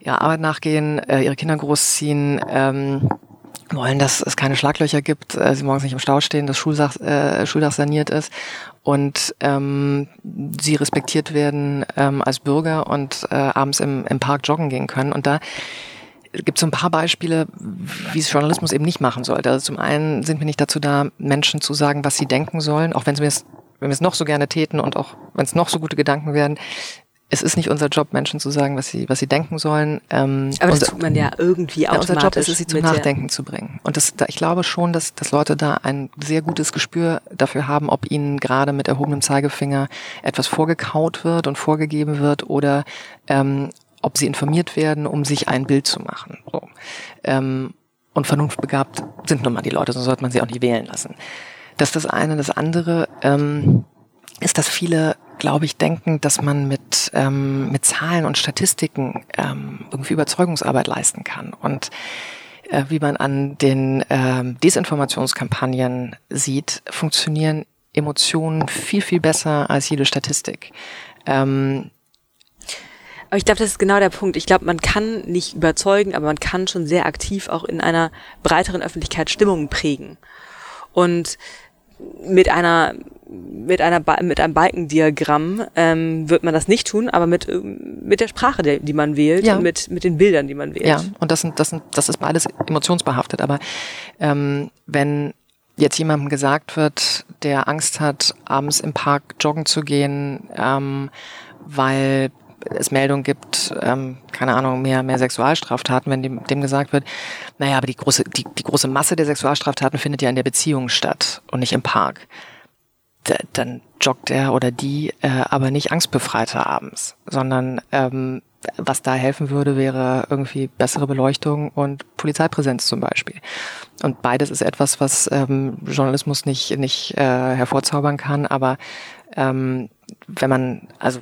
ihrer Arbeit nachgehen, äh, ihre Kinder großziehen, ähm, wollen, dass es keine Schlaglöcher gibt, äh, sie morgens nicht im Stau stehen, das Schulsach, äh, Schuldach saniert ist und ähm, sie respektiert werden ähm, als Bürger und äh, abends im, im Park joggen gehen können. Und da gibt es so ein paar Beispiele, wie es Journalismus eben nicht machen sollte. Also zum einen sind wir nicht dazu da, Menschen zu sagen, was sie denken sollen, auch wenn sie es wenn wir es noch so gerne täten und auch wenn es noch so gute Gedanken werden, es ist nicht unser Job, Menschen zu sagen, was sie, was sie denken sollen. Ähm, Aber das unser, tut man ja irgendwie automatisch. Ja, unser Job ist es, sie zum Nachdenken zu bringen. Und das, da, ich glaube schon, dass, dass Leute da ein sehr gutes Gespür dafür haben, ob ihnen gerade mit erhobenem Zeigefinger etwas vorgekaut wird und vorgegeben wird oder ähm, ob sie informiert werden, um sich ein Bild zu machen. So. Ähm, und vernunftbegabt sind nun mal die Leute, sonst sollte man sie auch nicht wählen lassen. Das ist das eine. Das andere ähm, ist, dass viele glaube ich, denken, dass man mit, ähm, mit Zahlen und Statistiken ähm, irgendwie Überzeugungsarbeit leisten kann. Und äh, wie man an den ähm, Desinformationskampagnen sieht, funktionieren Emotionen viel, viel besser als jede Statistik. Ähm, aber ich glaube, das ist genau der Punkt. Ich glaube, man kann nicht überzeugen, aber man kann schon sehr aktiv auch in einer breiteren Öffentlichkeit Stimmungen prägen. Und mit einer mit einer mit einem Balkendiagramm ähm, wird man das nicht tun, aber mit mit der Sprache, die, die man wählt, ja. mit mit den Bildern, die man wählt. Ja, und das sind das sind das ist beides emotionsbehaftet. Aber ähm, wenn jetzt jemandem gesagt wird, der Angst hat, abends im Park joggen zu gehen, ähm, weil es Meldungen gibt, ähm, keine Ahnung, mehr, mehr Sexualstraftaten, wenn dem, dem gesagt wird, naja, aber die große, die, die große Masse der Sexualstraftaten findet ja in der Beziehung statt und nicht im Park. D dann joggt er oder die äh, aber nicht angstbefreiter abends, sondern ähm, was da helfen würde, wäre irgendwie bessere Beleuchtung und Polizeipräsenz zum Beispiel. Und beides ist etwas, was ähm, Journalismus nicht, nicht äh, hervorzaubern kann, aber ähm, wenn man, also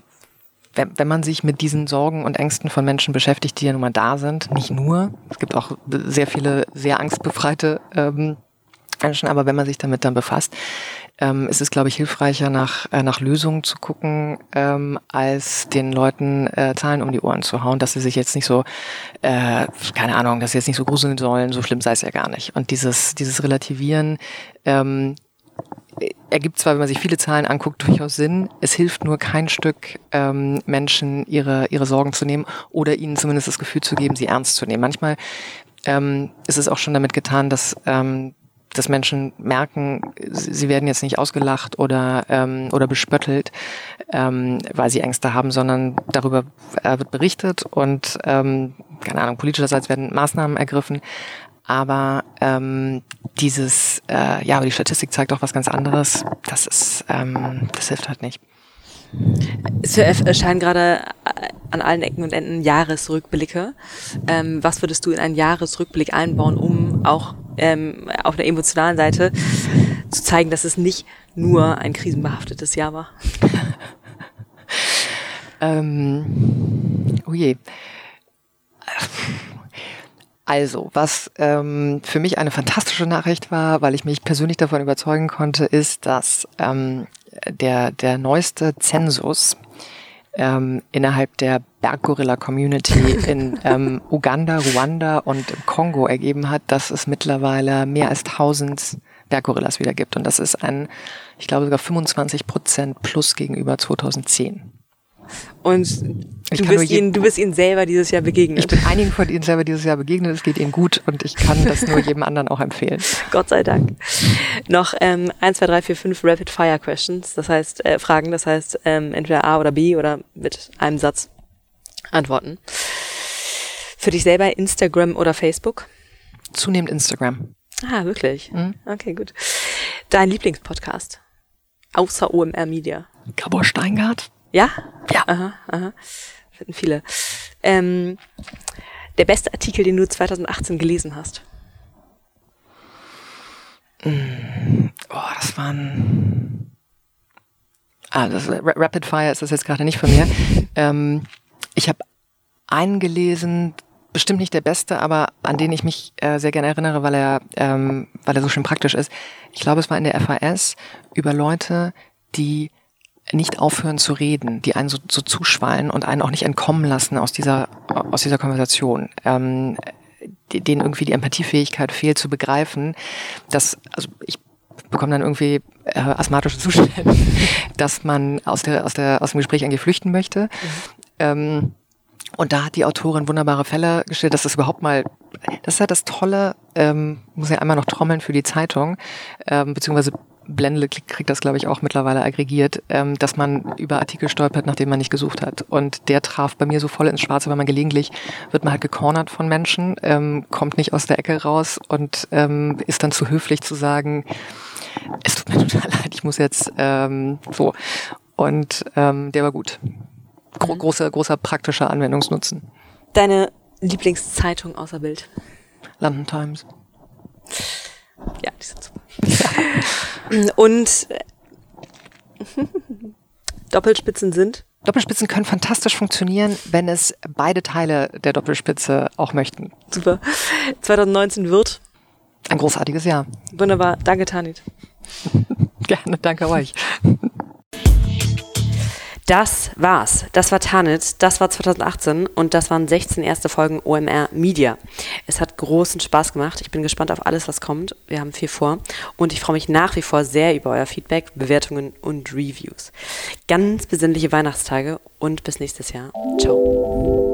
wenn, wenn man sich mit diesen Sorgen und Ängsten von Menschen beschäftigt, die ja nun mal da sind, nicht nur, es gibt auch sehr viele sehr angstbefreite ähm, Menschen, aber wenn man sich damit dann befasst, ähm, ist es, glaube ich, hilfreicher, nach, äh, nach Lösungen zu gucken, ähm, als den Leuten äh, Zahlen um die Ohren zu hauen, dass sie sich jetzt nicht so, äh, keine Ahnung, dass sie jetzt nicht so gruseln sollen, so schlimm sei es ja gar nicht. Und dieses, dieses Relativieren, ähm, ergibt zwar, wenn man sich viele Zahlen anguckt, durchaus Sinn. Es hilft nur kein Stück, ähm, Menschen ihre, ihre Sorgen zu nehmen oder ihnen zumindest das Gefühl zu geben, sie ernst zu nehmen. Manchmal ähm, ist es auch schon damit getan, dass, ähm, dass Menschen merken, sie werden jetzt nicht ausgelacht oder, ähm, oder bespöttelt, ähm, weil sie Ängste haben, sondern darüber äh, wird berichtet und, ähm, keine Ahnung, politischerseits werden Maßnahmen ergriffen. Aber ähm, dieses, äh, ja, aber die Statistik zeigt auch was ganz anderes. Das ist, ähm, das hilft halt nicht. Es erscheinen gerade äh, an allen Ecken und Enden Jahresrückblicke. Ähm, was würdest du in einen Jahresrückblick einbauen, um auch ähm, auf der emotionalen Seite zu zeigen, dass es nicht nur ein krisenbehaftetes Jahr war? <laughs> ähm, oh je. Also, was ähm, für mich eine fantastische Nachricht war, weil ich mich persönlich davon überzeugen konnte, ist, dass ähm, der, der neueste Zensus ähm, innerhalb der Berggorilla-Community in <laughs> ähm, Uganda, Ruanda und im Kongo ergeben hat, dass es mittlerweile mehr als 1000 Berggorillas wieder gibt. Und das ist ein, ich glaube sogar 25 Prozent plus gegenüber 2010. Und du bist, ihnen, du bist ihnen selber dieses Jahr begegnet. Ich bin einigen von ihnen selber dieses Jahr begegnet. Es geht ihnen gut und ich kann das nur <laughs> jedem anderen auch empfehlen. Gott sei Dank. Noch ähm, 1, 2, 3, 4, 5 Rapid Fire Questions. Das heißt, äh, Fragen, das heißt ähm, entweder A oder B oder mit einem Satz antworten. Für dich selber Instagram oder Facebook? Zunehmend Instagram. Ah, wirklich? Mhm. Okay, gut. Dein Lieblingspodcast? Außer OMR Media. Gabor Steingart. Ja? Ja. Aha, aha. Finden viele. Ähm, der beste Artikel, den du 2018 gelesen hast? Mm, oh, das waren. Ah, das, Rapid Fire ist das jetzt gerade nicht von mir. <laughs> ähm, ich habe einen gelesen, bestimmt nicht der beste, aber an den ich mich äh, sehr gerne erinnere, weil er, ähm, weil er so schön praktisch ist. Ich glaube, es war in der FAS über Leute, die nicht aufhören zu reden, die einen so, so zuschwallen und einen auch nicht entkommen lassen aus dieser, aus dieser Konversation. Ähm, denen irgendwie die Empathiefähigkeit fehlt zu begreifen, dass, also ich bekomme dann irgendwie äh, asthmatische Zustände, <laughs> dass man aus, der, aus, der, aus dem Gespräch eigentlich flüchten möchte. Mhm. Ähm, und da hat die Autorin wunderbare Fälle gestellt, dass das überhaupt mal, das ist ja das Tolle, ähm, muss ja einmal noch trommeln für die Zeitung, ähm, beziehungsweise Blendle kriegt das, glaube ich, auch mittlerweile aggregiert, ähm, dass man über Artikel stolpert, nachdem man nicht gesucht hat. Und der traf bei mir so voll ins Schwarze, weil man gelegentlich wird man halt gecornert von Menschen, ähm, kommt nicht aus der Ecke raus und ähm, ist dann zu höflich zu sagen, es tut mir <laughs> total leid, ich muss jetzt ähm, so. Und ähm, der war gut. Gro mhm. großer, großer praktischer Anwendungsnutzen. Deine Lieblingszeitung außer Bild? London Times. Ja, die sind super. Ja. <laughs> Und <laughs> Doppelspitzen sind? Doppelspitzen können fantastisch funktionieren, wenn es beide Teile der Doppelspitze auch möchten. Super. 2019 wird ein großartiges Jahr. Wunderbar. Danke, Tanit. <laughs> Gerne, danke euch. Das war's. Das war Tanit. Das war 2018 und das waren 16 erste Folgen OMR Media. Es hat großen Spaß gemacht. Ich bin gespannt auf alles, was kommt. Wir haben viel vor und ich freue mich nach wie vor sehr über euer Feedback, Bewertungen und Reviews. Ganz besinnliche Weihnachtstage und bis nächstes Jahr. Ciao.